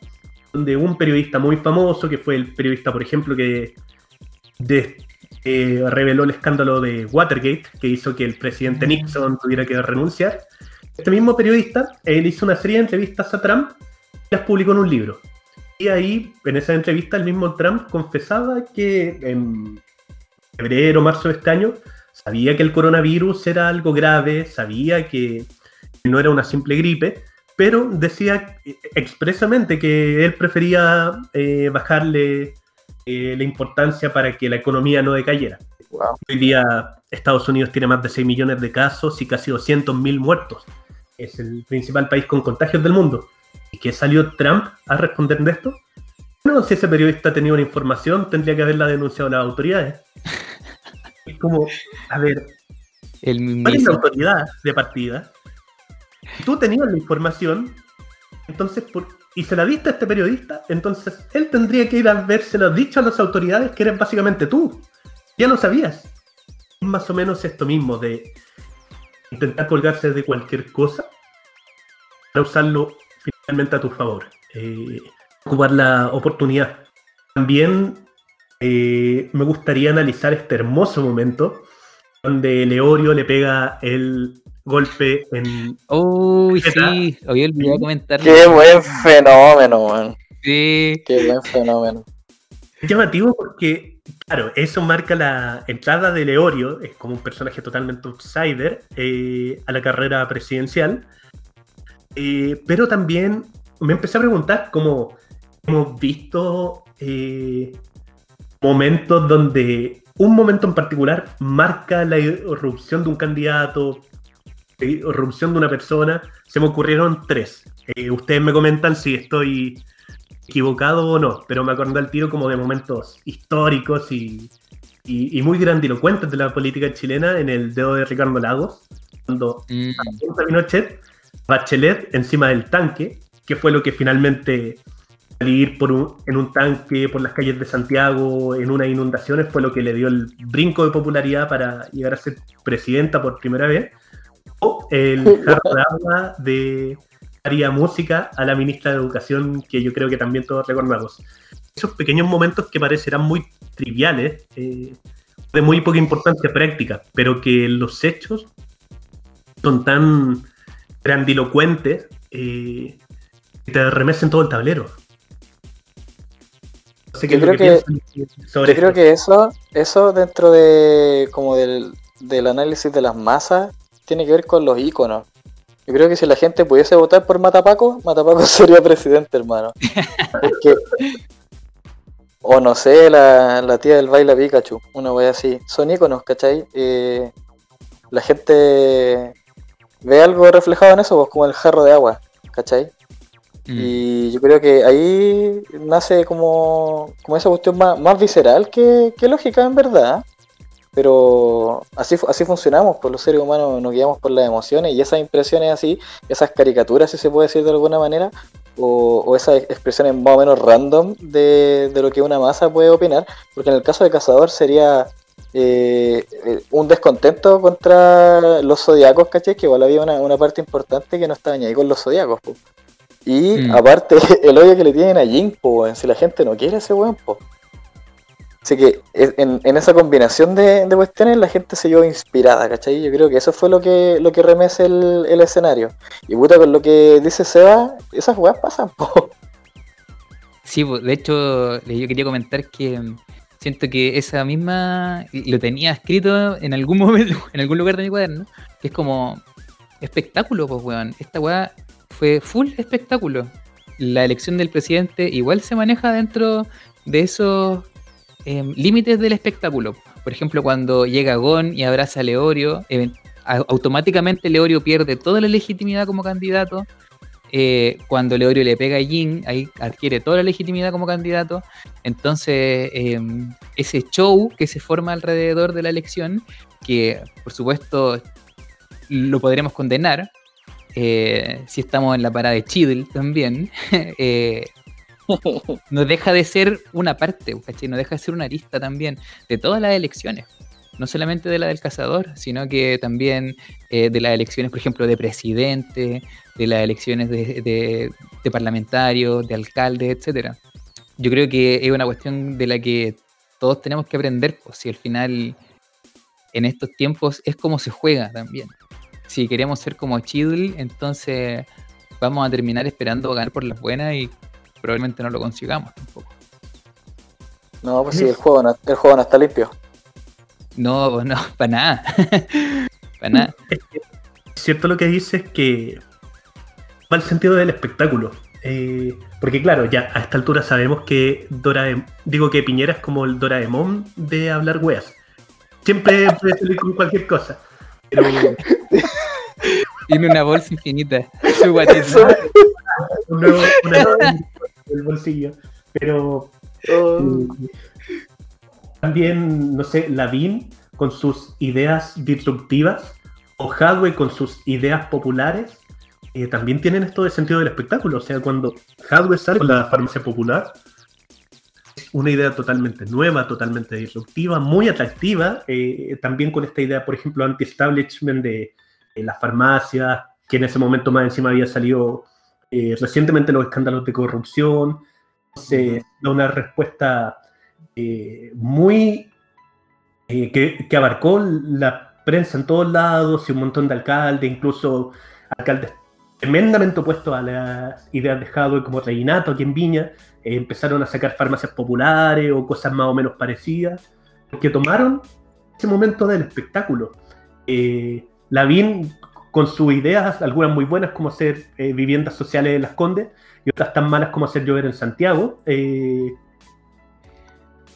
donde un periodista muy famoso, que fue el periodista, por ejemplo, que de- eh, reveló el escándalo de Watergate, que hizo que el presidente Nixon tuviera que renunciar. Este mismo periodista, él hizo una serie de entrevistas a Trump y las publicó en un libro. Y ahí, en esa entrevista, el mismo Trump confesaba que en febrero, marzo de este año, sabía que el coronavirus era algo grave, sabía que no era una simple gripe, pero decía expresamente que él prefería eh, bajarle eh, la importancia para que la economía no decayera. Wow. Hoy día Estados Unidos tiene más de 6 millones de casos y casi 200.000 muertos. Es el principal país con contagios del mundo. ¿Y qué salió Trump a responder de esto? Bueno, si ese periodista tenía una información, tendría que haberla denunciado a las autoridades. Es como, a ver, El ¿cuál es la autoridad de partida? Tú tenías la información, entonces, por- y se la diste a este periodista, entonces él tendría que ir a habérselo dicho a las autoridades que eres básicamente tú. Ya lo sabías. Es más o menos esto mismo de intentar colgarse de cualquier cosa para usarlo finalmente a tu favor. Eh, ocupar la oportunidad. También eh, me gustaría analizar este hermoso momento donde Leorio le pega el golpe en... Uy, ¿Qué tal? sí, había olvidado comentar. Qué buen fenómeno, man. Sí, Qué buen fenómeno. Es llamativo porque, claro, eso marca la entrada de Leorio, es como un personaje totalmente outsider eh, a la carrera presidencial, Eh, pero también me empecé a preguntar cómo hemos visto eh, momentos donde un momento en particular marca la irrupción de un candidato, la irrupción de una persona. Se me ocurrieron tres. Eh, ustedes me comentan si estoy equivocado o no, pero me acordé al tiro como de momentos históricos y, y- y muy grandilocuentes de la política chilena en el dedo de Ricardo Lagos, cuando Mm, Pinochet, Bachelet encima del tanque, que fue lo que finalmente salir por un- en un tanque por las calles de Santiago en unas inundaciones fue lo que le dio el brinco de popularidad para llegar a ser presidenta por primera vez. O el jarro de agua de María Música a la ministra de Educación, que yo creo que también todos recordamos. Esos pequeños momentos que parecerán muy triviales, eh, de muy poca importancia práctica, pero que los hechos son tan grandilocuentes eh, que te remecen todo el tablero. Sé qué Yo creo piensan sobre Yo creo que eso, eso dentro de como del, del análisis de las masas tiene que ver con los íconos. Yo creo que si la gente pudiese votar por Matapaco, Matapaco sería presidente, hermano. Porque, o no sé, la, la tía del baila Pikachu, una wea así. Son íconos, ¿cachai? Eh, la gente ve algo reflejado en eso, pues como el jarro de agua, ¿cachai? Mm. Y yo creo que ahí nace como, como esa cuestión más, visceral que, lógica en verdad. Pero así, así funcionamos, pues los seres humanos nos guiamos por las emociones y esas impresiones así, esas caricaturas, si se puede decir de alguna manera, o, o esas expresiones más o menos random de, de lo que una masa puede opinar, porque en el caso de Cazador sería eh, eh, un descontento contra los zodiacos, ¿cachai? Que igual había una, una parte importante que no estaba ni ahí con los zodiacos, pues. Y Mm. aparte, el odio que le tienen a Jin, weón, si la gente no quiere a ese weón, po. Así que en, en esa combinación de, de cuestiones la gente se vio inspirada, ¿cachai? Yo creo que eso fue lo que, lo que remece el, el escenario. Y puta, con lo que dice Seba, esas weas pasan, po. Sí, pues, de hecho, yo quería comentar que mm, siento que esa misma lo tenía escrito en algún momento, en algún lugar de mi cuaderno, que es como espectáculo, pues, weón. Esta weá fue full espectáculo. La elección del presidente igual se maneja dentro de esos em, límites del espectáculo. Por ejemplo, cuando llega Gon y abraza a Leorio, automáticamente Leorio pierde toda la legitimidad como candidato. Eh, cuando Leorio le pega a Jin, ahí adquiere toda la legitimidad como candidato. Entonces, em, ese show que se forma alrededor de la elección, que por supuesto lo podremos condenar, eh, si estamos en la parada de Chidl también, eh, no deja de ser una parte, No deja de ser una arista también de todas las elecciones. No solamente de la del cazador, sino que también eh, de las elecciones, por ejemplo, de presidente, de las elecciones de, parlamentarios, de alcaldes, etcétera. Yo creo que es una cuestión de la que todos tenemos que aprender, pues, si al final en estos tiempos es como se juega también. Si queremos ser como Chidl, entonces vamos a terminar esperando ganar por las buenas y probablemente no lo consigamos tampoco. No, pues sí, el juego no, el juego no está limpio. No, pues no, para nada. para nada. Es cierto lo que dices que va el sentido del espectáculo. Eh, porque claro, ya a esta altura sabemos que Dora digo que Piñera es como el Doraemon de hablar weas. Siempre puede salir con cualquier cosa. Pero... Tiene una bolsa infinita. Su guatito. Un nuevo, el bolsillo. Pero oh. eh, también, no sé, Lavín con sus ideas disruptivas o Hadwe con sus ideas populares eh, también tienen esto de sentido del espectáculo. O sea, cuando Hadwe sale con la farmacia popular, una idea totalmente nueva, totalmente disruptiva, muy atractiva. Eh, también con esta idea, por ejemplo, anti-establishment de las farmacias, que en ese momento más encima había salido eh, recientemente los escándalos de corrupción, se da una respuesta eh, muy que, abarcó la prensa en todos lados y un montón de alcaldes, incluso alcaldes tremendamente opuestos a las ideas de Jadwe como Reinato aquí en Viña, empezaron a sacar farmacias populares o cosas más o menos parecidas, que tomaron ese momento del espectáculo. La VIN con sus ideas, algunas muy buenas como hacer eh, viviendas sociales en Las Condes y otras tan malas como hacer llover en Santiago. Eh,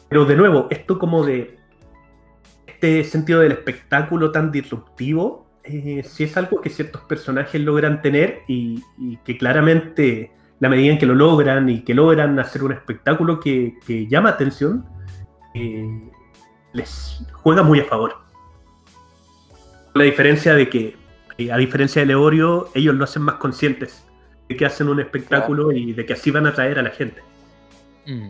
pero de nuevo, esto como de este sentido del espectáculo tan disruptivo, eh, sí es algo que ciertos personajes logran tener y, que claramente la medida en que lo logran y que logran hacer un espectáculo que, que llama atención, les juega muy a favor. La diferencia de que a diferencia de Leorio, ellos lo hacen más conscientes de que hacen un espectáculo y de que así van a atraer a la gente. Mm.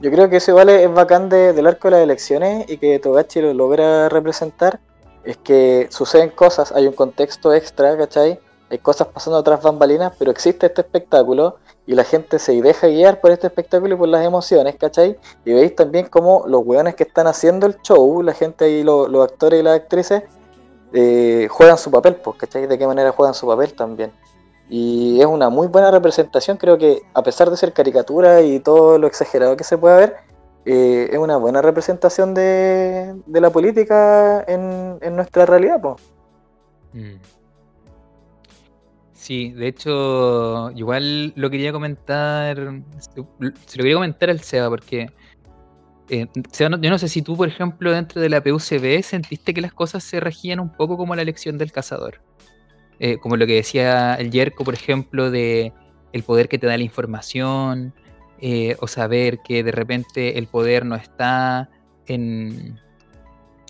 Yo creo que eso igual es bacán del arco de las elecciones y que Togachi lo logra representar. Es que suceden cosas, hay un contexto extra, ¿cachai? Hay cosas pasando otras bambalinas, pero existe este espectáculo y la gente se deja guiar por este espectáculo y por las emociones, ¿cachai? Y veis también como los weones que están haciendo el show, la gente y los actores y las actrices, eh, juegan su papel, pues, ¿cachai? De qué manera juegan su papel también. Y es una muy buena representación, creo que a pesar de ser caricatura y todo lo exagerado que se pueda ver, eh, es una buena representación de, la política en, nuestra realidad, pues. Sí, de hecho, igual lo quería comentar, se lo quería comentar al SEBA, porque eh, yo no sé si tú, por ejemplo, dentro de la PUCB sentiste que las cosas se regían un poco como la elección del cazador. Eh, como lo que decía el Yerko, por ejemplo, de el poder que te da la información, eh, o saber que de repente el poder no está en,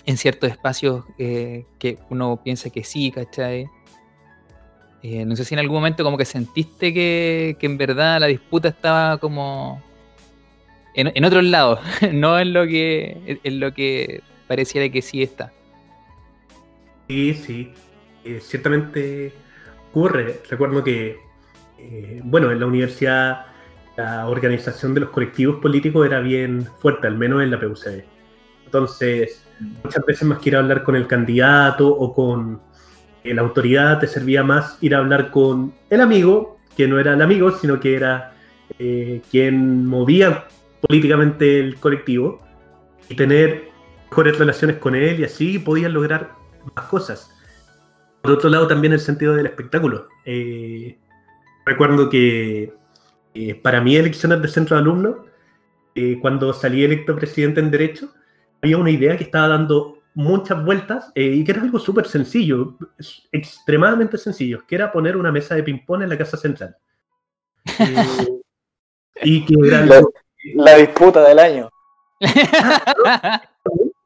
en ciertos espacios que uno piensa que sí, ¿cachai? No sé si en algún momento como que sentiste que, que en verdad la disputa estaba como en, en otros lados, no en lo que en lo que pareciera que sí está. Sí, sí, eh, ciertamente ocurre. Recuerdo que, eh, bueno, en la universidad la organización de los colectivos políticos era bien fuerte, al menos en la PUCD. Entonces, muchas veces más que ir a hablar con el candidato o con la autoridad, te servía más ir a hablar con el amigo, que no era el amigo, sino que era eh, quien movía políticamente el colectivo y tener mejores relaciones con él y así podían lograr más cosas. Por otro lado, también el sentido del espectáculo. Eh, recuerdo que eh, para mí, elecciones de centro de alumnos, cuando salí electo presidente en Derecho, había una idea que estaba dando muchas vueltas eh, y que era algo súper sencillo, extremadamente sencillo, que era poner una mesa de ping-pong en la casa central. Eh, y que era, La, la disputa del año.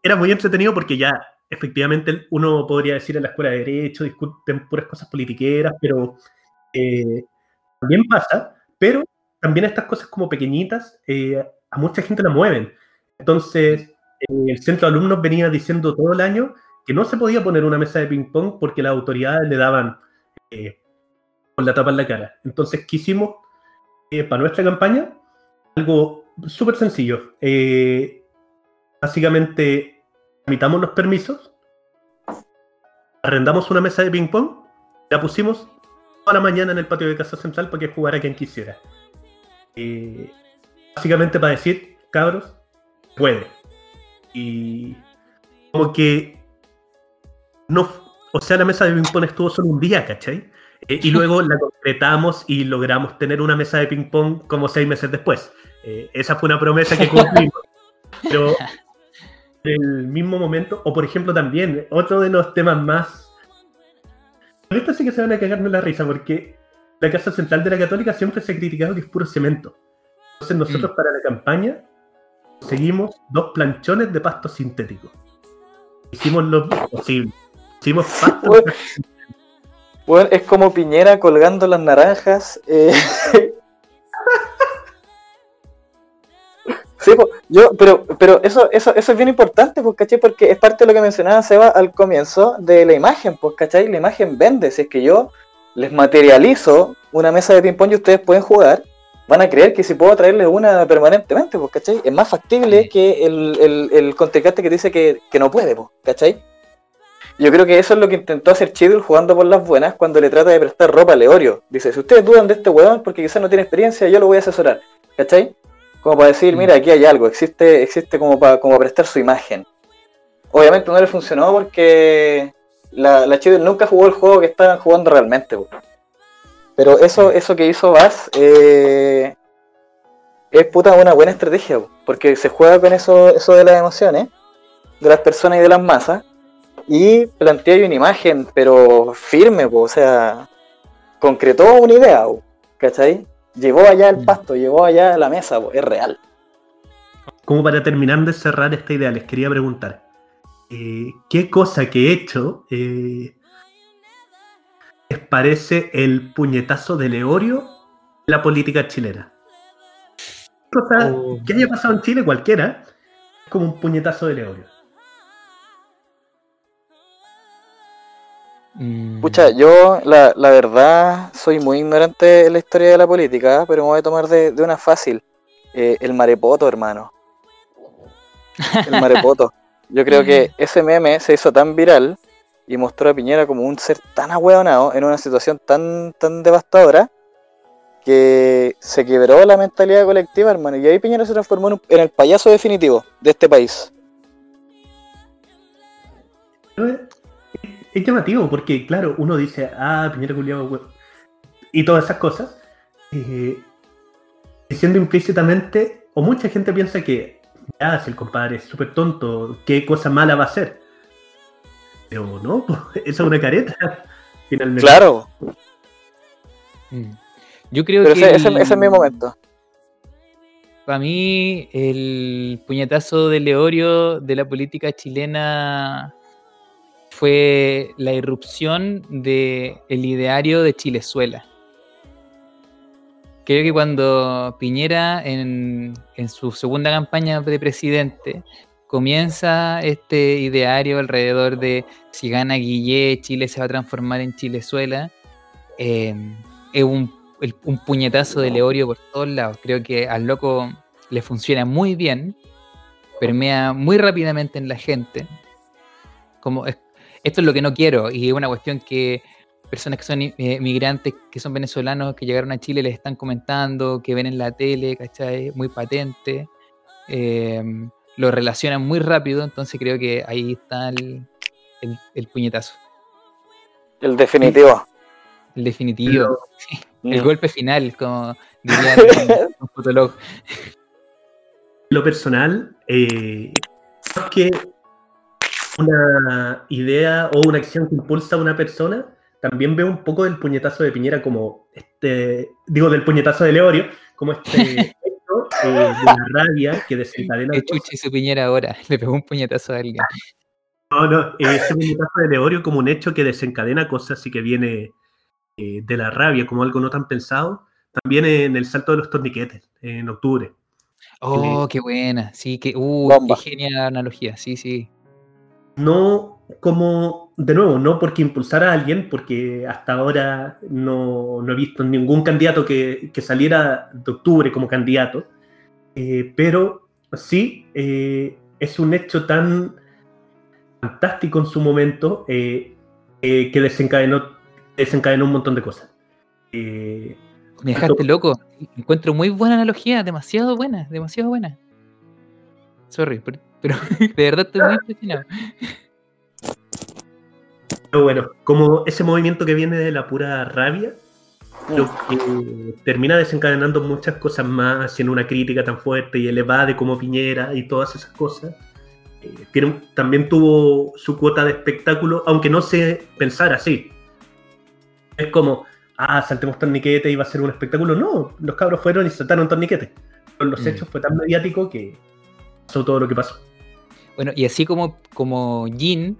era muy entretenido porque ya efectivamente uno podría decir en la escuela de derecho, discuten puras cosas politiqueras, pero eh, también pasa, pero también estas cosas como pequeñitas eh, a mucha gente la mueven. Entonces, el centro de alumnos venía diciendo todo el año que no se podía poner una mesa de ping-pong porque las autoridades le daban eh, con la tapa en la cara. Entonces, quisimos eh, para nuestra campaña algo súper sencillo. Eh, básicamente, tramitamos los permisos, arrendamos una mesa de ping-pong, la pusimos toda la mañana en el patio de Casa Central para que jugara quien quisiera. Eh, básicamente para decir, cabros, puede. Y como que no, o sea, la mesa de ping-pong estuvo solo un día, ¿cachai? Eh, y luego la concretamos y logramos tener una mesa de ping-pong como seis meses después. Eh, esa fue una promesa que cumplimos. Pero en el mismo momento, o por ejemplo también, otro de los temas más... Con esto sí que se van a cagarme la risa porque la Casa Central de la Católica siempre se ha criticado que es puro cemento. Entonces nosotros Mm. para la campaña conseguimos dos planchones de pasto sintético. Hicimos lo posible. Hicimos pasto Bueno, Bueno, es como Piñera colgando las naranjas. eh. Sí, yo, pero, pero eso, eso, eso es bien importante, pues, ¿cachai? Porque es parte de lo que mencionaba Seba al comienzo de la imagen, pues, ¿cachai? La imagen vende. Si es que yo les materializo una mesa de ping-pong y ustedes pueden jugar, van a creer que si puedo traerles una permanentemente, pues, ¿cachai? Es más factible que el, el, el contrincante que dice que, que no puede, pues, ¿cachai? Yo creo que eso es lo que intentó hacer Chidul jugando por las buenas cuando le trata de prestar ropa a Leorio. Dice, si ustedes dudan de este weón porque quizás no tiene experiencia, yo lo voy a asesorar. ¿Cachai? Como para decir, Mm. mira, aquí hay algo, existe, existe como para como prestar su imagen. Obviamente no le funcionó porque la, la Chidul nunca jugó el juego que estaban jugando realmente. po. Pero eso, eso que hizo Bass eh, es puta una buena estrategia, po, porque se juega con eso, eso de las emociones, de las personas y de las masas, y plantea una imagen, pero firme, po, o sea, concretó una idea, po, ¿cachai? Llevó allá el Mm. pasto, llevó allá la mesa, po, es real. Como para terminar de cerrar esta idea, les quería preguntar, eh, ¿qué cosa que he hecho eh, parece el puñetazo de Leorio en la política chilena? Cosa Oh. que haya pasado en Chile, cualquiera, es como un puñetazo de Leorio. Mm. Pucha, yo la, la verdad soy muy ignorante en la historia de la política, pero me voy a tomar de, de una fácil. Eh, el marepoto, hermano. El marepoto. Yo creo que ese meme se hizo tan viral y mostró a Piñera como un ser tan ahueonado en una situación tan, tan devastadora que se quebró la mentalidad colectiva, hermano. Y ahí Piñera se transformó en, el payaso definitivo de este país. Es, llamativo porque, claro, uno dice, ah, Piñera culiao, we-", y todas esas cosas, eh, diciendo implícitamente, o mucha gente piensa que, ya, si el compadre es súper tonto, ¿qué cosa mala va a hacer? Pero no, esa es una careta, finalmente. Claro, Mm. Yo creo pero que. ese, ese- el- ese es mi momento. Para mí, el puñetazo de Leorio de la política chilena fue la irrupción del ideario de Chilezuela. Creo que cuando Piñera, en, en su segunda campaña de presidente, comienza este ideario alrededor de si gana Guillé, Chile se va a transformar en Chilezuela, eh, es un, puñetazo de Leorio por todos lados. Creo que al loco le funciona muy bien, permea muy rápidamente en la gente. Como es- esto es lo que no quiero y es una cuestión que personas que son eh, migrantes, que son venezolanos, que llegaron a Chile les están comentando, que ven en la tele, ¿cachai? Muy patente. eh, lo relacionan muy rápido, entonces creo que ahí está el, el- el puñetazo, El definitivo. el definitivo. El Mm. golpe final, como diría el- un lo personal, eh, es que una idea o una acción que impulsa a una persona, también veo un poco del puñetazo de Piñera como este, digo, del puñetazo de Leorio, como este eh, de la rabia que desencadena. ¿Qué chucha hizo Piñera ahora? Le pegó un puñetazo a alguien. No, no, este puñetazo de Leorio como un hecho que desencadena cosas y que viene eh, de la rabia, como algo no tan pensado, también en el salto de los torniquetes, en octubre. Oh, qué buena. Sí, que, uh, qué genial analogía. Sí, sí. No como, de nuevo, no porque impulsara a alguien, porque hasta ahora no, no he visto ningún candidato que, que, saliera de octubre como candidato, eh, pero sí eh, es un hecho tan fantástico en su momento eh, que desencadenó, desencadenó un montón de cosas. Me dejaste loco. Encuentro muy buena analogía, demasiado buena, demasiado buena. Sorry, pero, de verdad estoy muy impresionado. Pero bueno, como ese movimiento que viene de la pura rabia, lo que termina desencadenando muchas cosas más en una crítica tan fuerte y elevada de como Piñera y todas esas cosas. Eh, también tuvo su cuota de espectáculo, aunque no se pensara así. Es como, ah, saltemos torniquete y va a ser un espectáculo. No, los cabros fueron y saltaron torniquete. Pero los mm. hechos fue tan mediático que pasó todo lo que pasó. Bueno, y así como, como Jin,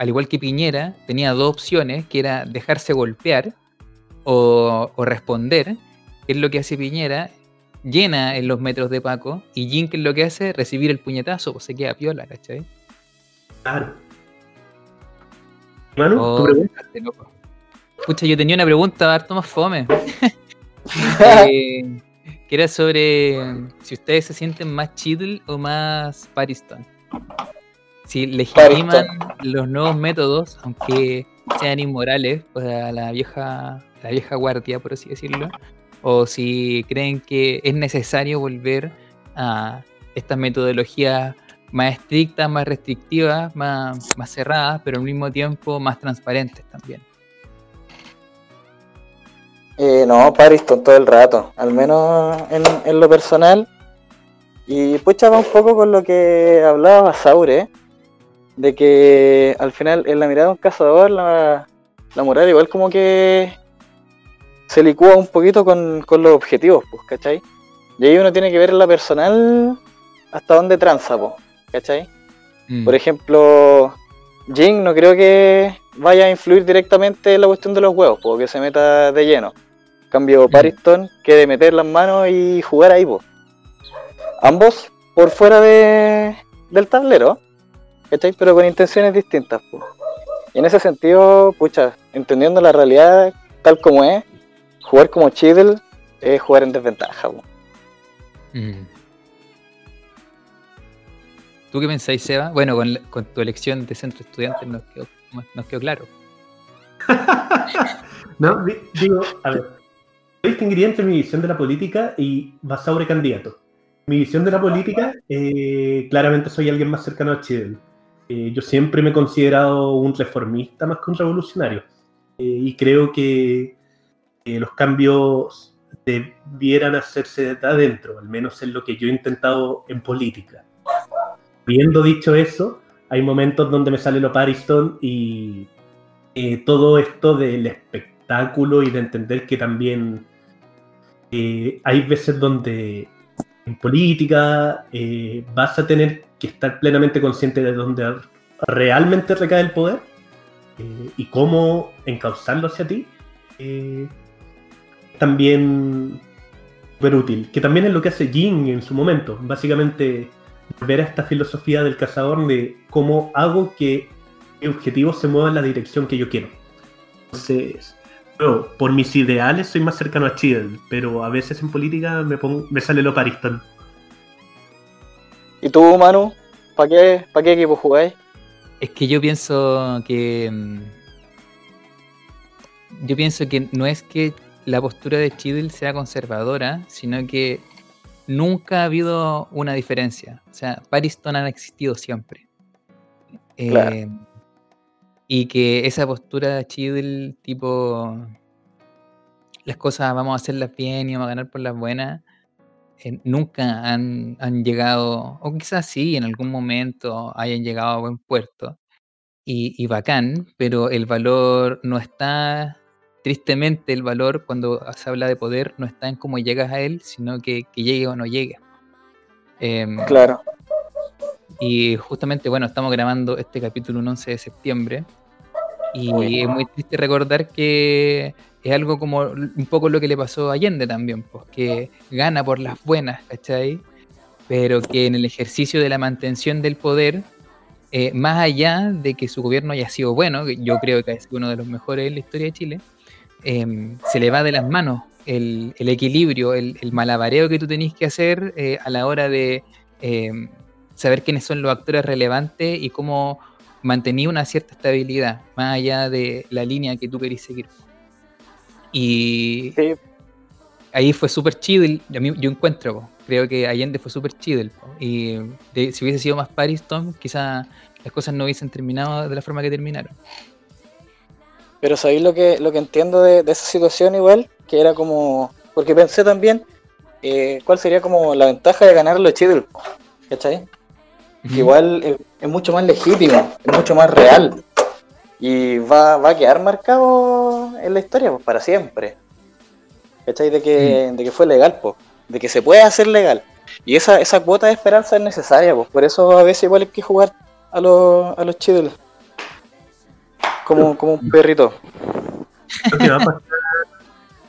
al igual que Piñera, tenía dos opciones, que era dejarse golpear o, responder, que es lo que hace Piñera, llena en los metros de Paco, y Jin, que es lo que hace, recibir el puñetazo, pues se queda piola, ¿cachai? Claro. Manu, tu oh, pregunta. Escucha, yo tenía una pregunta harto más fome. Eh, que era sobre si ustedes se sienten más Chiddle o más Pariston. Si legitiman los nuevos métodos, aunque sean inmorales, pues a la vieja, la vieja guardia, por así decirlo, o si creen que es necesario volver a estas metodologías más estrictas, más restrictivas, más, más cerradas, pero al mismo tiempo más transparentes también. Eh, no, Pariston todo el rato, al menos en, lo personal. Y pucha, va un poco con lo que hablaba Saure, de que al final en la mirada de un cazador la, la moral igual como que se licúa un poquito con, los objetivos, pues, ¿cachai? Y ahí uno tiene que ver en la personal hasta dónde tranza, pues, ¿cachai? Mm. Por ejemplo, Jing no creo que vaya a influir directamente en la cuestión de los huevos, porque se meta de lleno. Cambio mm. Pariston, que de meter las manos y jugar ahí, pues. Ambos por fuera de, del tablero, ¿cachai? Pero con intenciones distintas, pues. Y en ese sentido, pucha, entendiendo la realidad tal como es, jugar como Chidel es jugar en desventaja, pues. ¿Tú qué pensáis, Seba? Bueno, con, tu elección de centro estudiante nos quedó, nos quedó claro. no, digo, a ver, yo distinguiría entre mi visión de la política y sobre candidato. Mi visión de la política, eh, claramente soy alguien más cercano a Chile. Eh, yo siempre me he considerado un reformista más que un revolucionario. Eh, y creo que los cambios debieran hacerse de adentro, al menos en lo que yo he intentado en política. Habiendo dicho eso, hay momentos donde me sale lo Pariston y todo esto del espectáculo y de entender que también eh, hay veces donde en política eh, vas a tener que estar plenamente consciente de dónde realmente recae el poder eh, y cómo encauzarlo hacia ti. también súper útil, que también es lo que hace Jin en su momento, básicamente ver a esta filosofía del cazador de cómo hago que mi objetivo se mueva en la dirección que yo quiero. Entonces, por mis ideales soy más cercano a Chile, pero a veces en política me, me sale lo Pariston. ¿Y tú, Manu? ¿Para qué, qué equipo jugáis? Es que yo pienso que. Mm, yo pienso que no es que la postura de Chidil sea conservadora, sino que nunca ha habido una diferencia. O sea, Pariston han existido siempre. Eh, y que esa postura chill, tipo, las cosas vamos a hacerlas bien y vamos a ganar por las buenas, eh, nunca han, llegado, o quizás sí, en algún momento hayan llegado a buen puerto. y, bacán, pero el valor no está, tristemente el valor cuando se habla de poder no está en cómo llegas a él, sino que, que llegue o no llegue. Em, claro. Y justamente, bueno, estamos grabando este capítulo un 11 de septiembre y es muy triste recordar que es algo como un poco lo que le pasó a Allende también, pues que gana por las buenas, ¿cachai? Pero que en el ejercicio de la mantención del poder, eh, más allá de que su gobierno haya sido bueno, yo creo que es uno de los mejores en la historia de Chile, em, se le va de las manos el, equilibrio, el, malabareo que tú tenés que hacer eh, a la hora de em, saber quiénes son los actores relevantes y cómo mantenía una cierta estabilidad, más allá de la línea que tú querís seguir. Y ahí fue súper chido, yo encuentro, creo que Allende fue súper chido. Y si hubiese sido más Pariston, quizás las cosas no hubiesen terminado de la forma que terminaron. Pero sabéis lo que, lo que entiendo de, esa situación igual, que era como, porque pensé también, eh, cuál sería como la ventaja de ganar los Chidel, ¿cachai? Igual es, mucho más legítimo, es mucho más real. Y va, va a quedar marcado en la historia pues, para siempre. ¿Cachai? De que, de que fue legal, pues, de que se puede hacer legal. Y esa, esa cuota de esperanza es necesaria, pues, por eso a veces igual hay que jugar a los, a los chidos como, como un perrito. Lo que va a pasar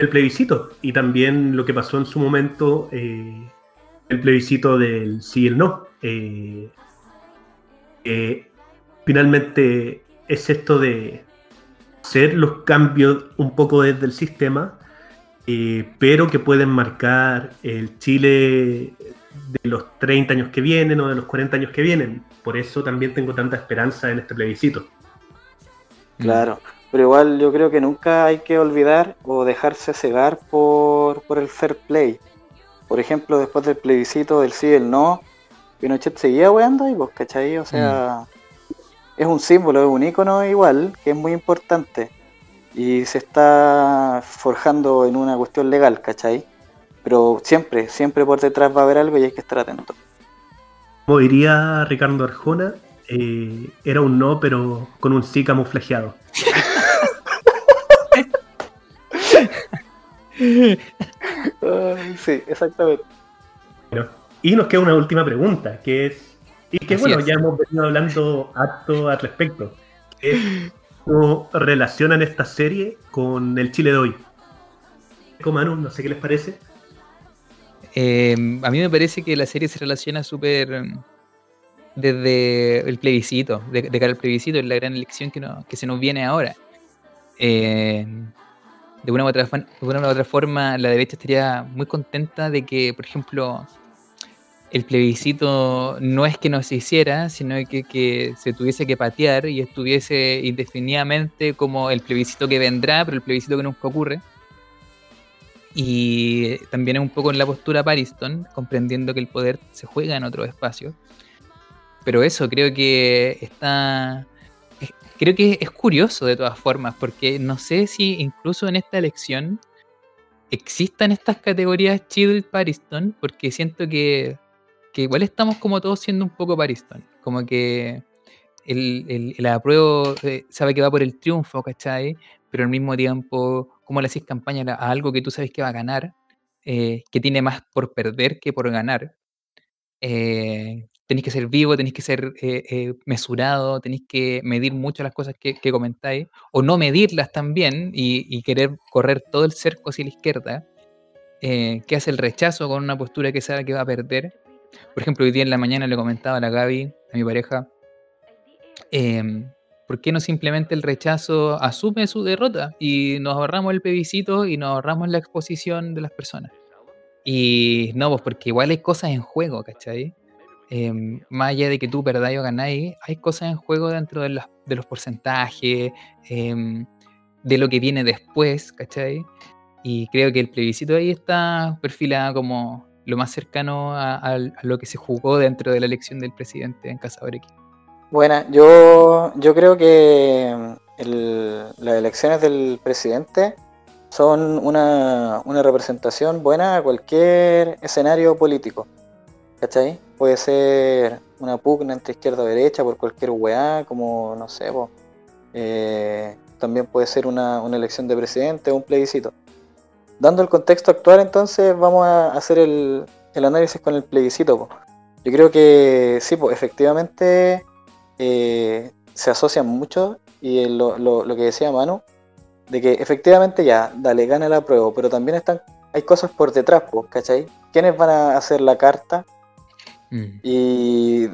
el plebiscito y también lo que pasó en su momento eh, el plebiscito del sí y el no. Eh, eh, finalmente es esto de hacer los cambios un poco desde el sistema, eh, pero que pueden marcar el Chile de los 30 años que vienen o de los 40 años que vienen. Por eso también tengo tanta esperanza en este plebiscito. Claro, pero igual yo creo que nunca hay que olvidar o dejarse cegar por, por el fair play. Por ejemplo, después del plebiscito del sí y el no, Pinochet seguía weando y vos, ¿cachai? O sea, mm. es un símbolo, es un icono igual, que es muy importante. Y se está forjando en una cuestión legal, ¿cachai? Pero siempre, siempre por detrás va a haber algo y hay que estar atento. Como diría Ricardo Arjona, eh, era un no, pero con un sí camuflajeado. sí, exactamente. Y nos queda una última pregunta, que es, y que bueno, ya hemos venido hablando harto al respecto, que es cómo relacionan esta serie con el Chile de hoy. Manu, no sé qué les parece. Eh, a mí me parece que la serie se relaciona súper mm, desde el plebiscito, de, cara al plebiscito, es la gran elección que, que se nos viene ahora. Eh, de, una otra, de una u otra forma, la derecha estaría muy contenta de que, por ejemplo, el plebiscito no es que no se hiciera, sino que, se tuviese que patear y estuviese indefinidamente como el plebiscito que vendrá, pero el plebiscito que nunca ocurre. Y también es un poco en la postura Pariston, comprendiendo que el poder se juega en otros espacios. Pero eso creo que está. Creo que es curioso de todas formas, porque no sé si incluso en esta elección existan estas categorías Chido y Pariston, porque siento que que igual estamos como todos siendo un poco Pariston. Como que el, el, apruebo eh, sabe que va por el triunfo, ¿cachai? Pero al mismo tiempo, ¿cómo le haces campaña a algo que tú sabes que va a ganar? Eh, que tiene más por perder que por ganar. Eh, tenéis que ser vivo, tenéis que ser mesurado, tenéis que medir mucho las cosas que, comentáis, o no medirlas también y, y, querer correr todo el cerco hacia la izquierda. que hace el rechazo con una postura que sabe que va a perder por ejemplo, hoy día en la mañana le comentaba a la Gaby, a mi pareja, em, ¿por qué no simplemente el rechazo asume su derrota y nos ahorramos el plebiscito y nos ahorramos la exposición de las personas? Y no, pues porque igual hay cosas en juego, ¿cachai? Em, más allá de que tú perdáis o ganáis, hay cosas en juego dentro de, los porcentajes, em, de lo que viene después, ¿cachai? Y creo que el plebiscito ahí está perfilado como lo más cercano a, lo que se jugó dentro de la elección del presidente en Casa Brequi. Bueno, yo, yo creo que las elecciones del presidente son una, representación buena a cualquier escenario político. ¿Cachai? Puede ser una pugna entre izquierda o derecha por cualquier weá, como no sé, eh, también puede ser una, una elección de presidente o un plebiscito. Dando el contexto actual, entonces vamos a hacer el, el análisis con el plebiscito. po. Yo creo que sí, pues efectivamente eh, se asocian mucho y lo, lo- lo que decía Manu, de que efectivamente ya, dale, gana la prueba, pero también están, hay cosas por detrás, pues, ¿cachai? ¿Quiénes van a hacer la carta? Mm. y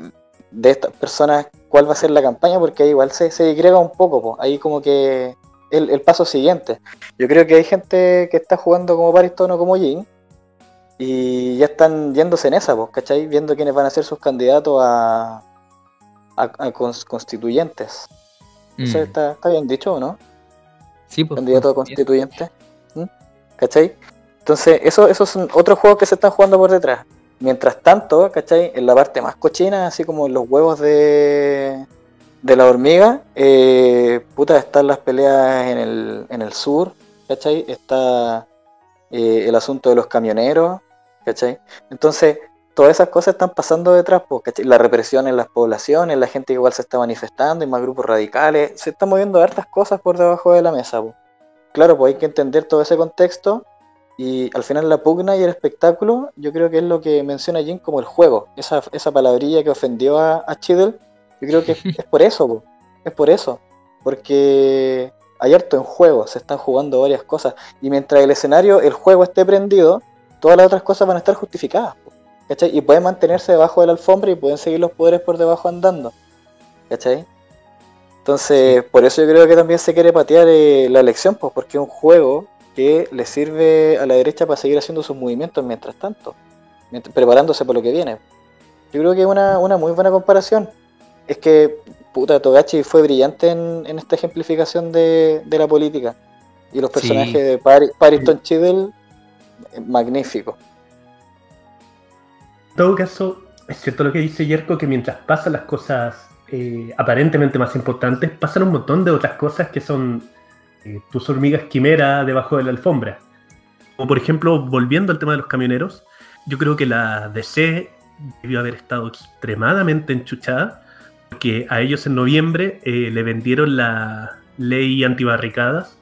de estas personas cuál va a ser la campaña, porque ahí igual se, se un poco, po. ahí como que el, el paso siguiente. Yo creo que hay gente que está jugando como Pariston o como Jin y ya están yéndose en esa, po, ¿cachai? Viendo quiénes van a ser sus candidatos a, a, a cons- constituyentes. ¿Eso Mm. está, está bien dicho o no? Sí, pues. Candidato a pues, constituyente. ¿Mm? ¿Cachai? Entonces, eso- esos son otros juegos que se están jugando por detrás. Mientras tanto, ¿cachai? En la parte más cochina, así como en los huevos de, de la hormiga, eh, puta, están las peleas en el, en el sur, ¿cachai? Está eh, el asunto de los camioneros, ¿cachai? Entonces, todas esas cosas están pasando detrás, ¿cachai? La represión en las poblaciones, la gente igual se está manifestando, hay más grupos radicales, se están moviendo hartas cosas por debajo de la mesa. Claro, pues hay que entender todo ese contexto y al final la pugna y el espectáculo, yo creo que es lo que menciona Jim como el juego, esa, esa palabrilla que ofendió a, a Chidel, yo creo que es, es por eso, po. es por eso, porque hay harto en juego, se están jugando varias cosas y mientras el escenario, el juego esté prendido, todas las otras cosas van a estar justificadas, po, ¿cachai? Y pueden mantenerse debajo de la alfombra y pueden seguir los poderes por debajo andando, ¿cachai? Entonces, por eso yo creo que también se quiere patear eh, la elección, pues porque es un juego que le sirve a la derecha para seguir haciendo sus movimientos mientras tanto, mientras- preparándose para lo que viene. Yo creo que es una, una muy buena comparación. Es que, puta, Togachi fue brillante en, en esta ejemplificación de, de la política. Y los Sí. personajes de Pari- Pariston Chidel, eh, magníficos. En todo caso, es cierto lo que dice Yerko, que mientras pasan las cosas eh, aparentemente más importantes, pasan un montón de otras cosas que son eh, tus hormigas quimera debajo de la alfombra. Como por ejemplo, volviendo al tema de los camioneros, yo creo que la DC debió haber estado extremadamente enchuchada, porque a ellos en noviembre eh, le vendieron la ley antibarricadas,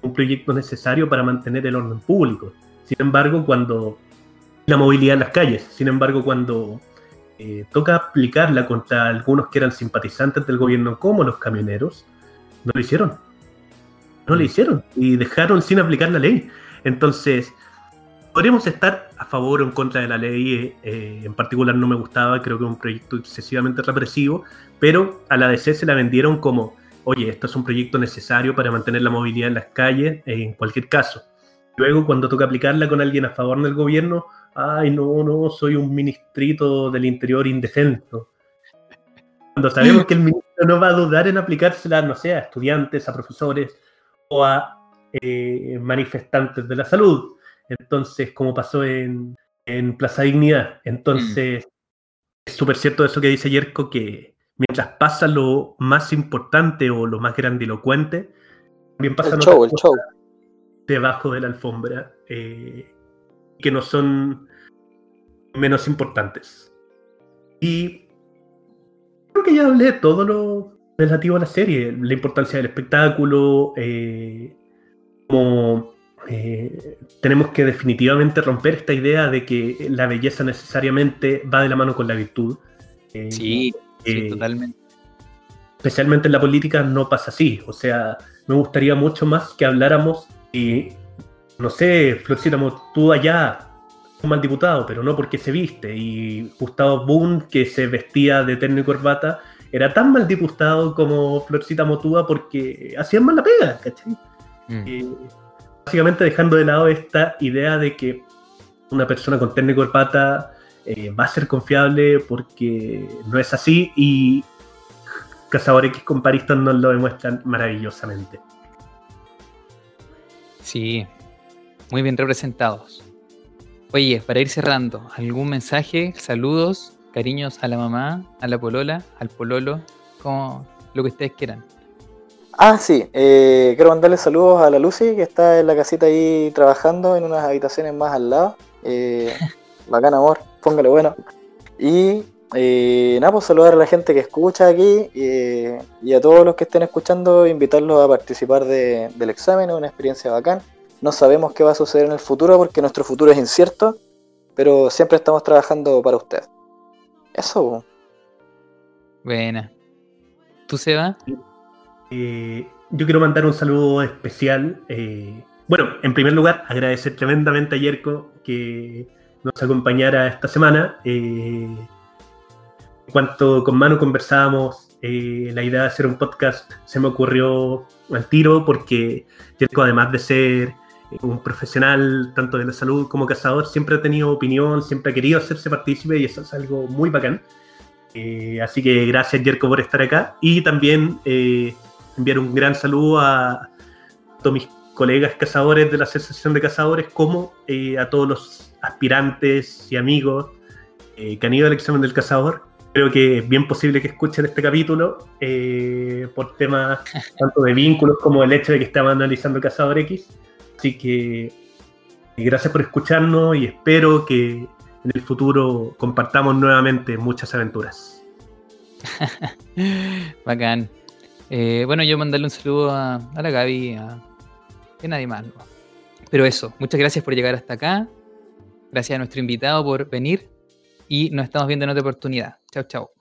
un proyecto necesario para mantener el orden público. Sin embargo, cuando la movilidad en las calles. Sin embargo, cuando eh, toca aplicarla contra algunos que eran simpatizantes del gobierno, como los camioneros, no lo hicieron. No lo hicieron y dejaron sin aplicar la ley. Entonces, podríamos estar a favor o en contra de la ley. eh, en particular, no me gustaba, creo que es un proyecto excesivamente represivo, pero a la DC se la vendieron como, oye, esto es un proyecto necesario para mantener la movilidad en las calles, eh, en cualquier caso. Luego, cuando toca aplicarla con alguien a favor del gobierno, ay, no, no, soy un ministrito del interior indefenso. Cuando sabemos que el ministro no va a dudar en aplicársela, no sé, a estudiantes, a profesores o a eh, manifestantes de la salud. Entonces, como pasó en, en Plaza Dignidad. Entonces, es súper cierto eso que dice Yerko, que mientras pasa lo más importante o lo más grandilocuente, también pasan El show, el show. debajo de la alfombra eh, que no son menos importantes. Y creo que ya hablé de todo lo relativo a la serie, la importancia del espectáculo, eh, como eh, tenemos que definitivamente romper esta idea de que la belleza necesariamente va de la mano con la virtud. Eh, Sí, sí, eh, totalmente. especialmente en la política no pasa así. O sea, me gustaría mucho más que habláramos y, no sé, Florcita, tú allá, un mal diputado, pero no porque se viste. Y Gustavo Boone, que se vestía de terno y corbata, era tan mal diputado como Florcita Motúa porque hacían mal la pega, ¿cachai? Mm. Eh, básicamente dejando de lado esta idea de que una persona con terno y corbata eh, va a ser confiable porque no es así y Cazador X con Pariston nos lo demuestran maravillosamente. Sí, muy bien representados. Oye, para ir cerrando, ¿algún mensaje, saludos, cariños a la mamá, a la polola, al pololo, como lo que ustedes quieran? Ah, sí, eh, quiero mandarle saludos a la Lucy, que está en la casita ahí trabajando en unas habitaciones más al lado. Eh, bacán, amor, póngale bueno. Y Y nada, pues saludar a la gente que escucha aquí y, y a todos los que estén escuchando, invitarlos a participar de- del examen, es una experiencia bacán. No sabemos qué va a suceder en el futuro porque nuestro futuro es incierto, pero siempre estamos trabajando para usted. Eso, Buena. ¿Tú, Seba? Eh, yo quiero mandar un saludo especial. eh, bueno, en primer lugar, agradecer tremendamente a Yerko que nos acompañara esta semana. eh, en cuanto con Manu conversábamos, eh, la idea de hacer un podcast se me ocurrió al tiro porque Yerko, además de ser un profesional tanto de la salud como cazador, siempre ha tenido opinión, siempre ha querido hacerse partícipe y eso es algo muy bacán. Eh, así que gracias, Yerko, por estar acá. Y también eh, enviar un gran saludo a todos mis colegas cazadores de la Asociación de Cazadores, como eh, a todos los aspirantes y amigos eh, que han ido al examen del cazador. Creo que es bien posible que escuchen este capítulo eh, por temas tanto de vínculos como el hecho de que estamos analizando Cazador X. Así que gracias por escucharnos y espero que en el futuro compartamos nuevamente muchas aventuras. Bacán. Eh, bueno, yo mandarle un saludo a, la Gaby, a, a nadie más. Pero eso, muchas gracias por llegar hasta acá. Gracias a nuestro invitado por venir. Y nos estamos viendo en otra oportunidad. Chao, chao.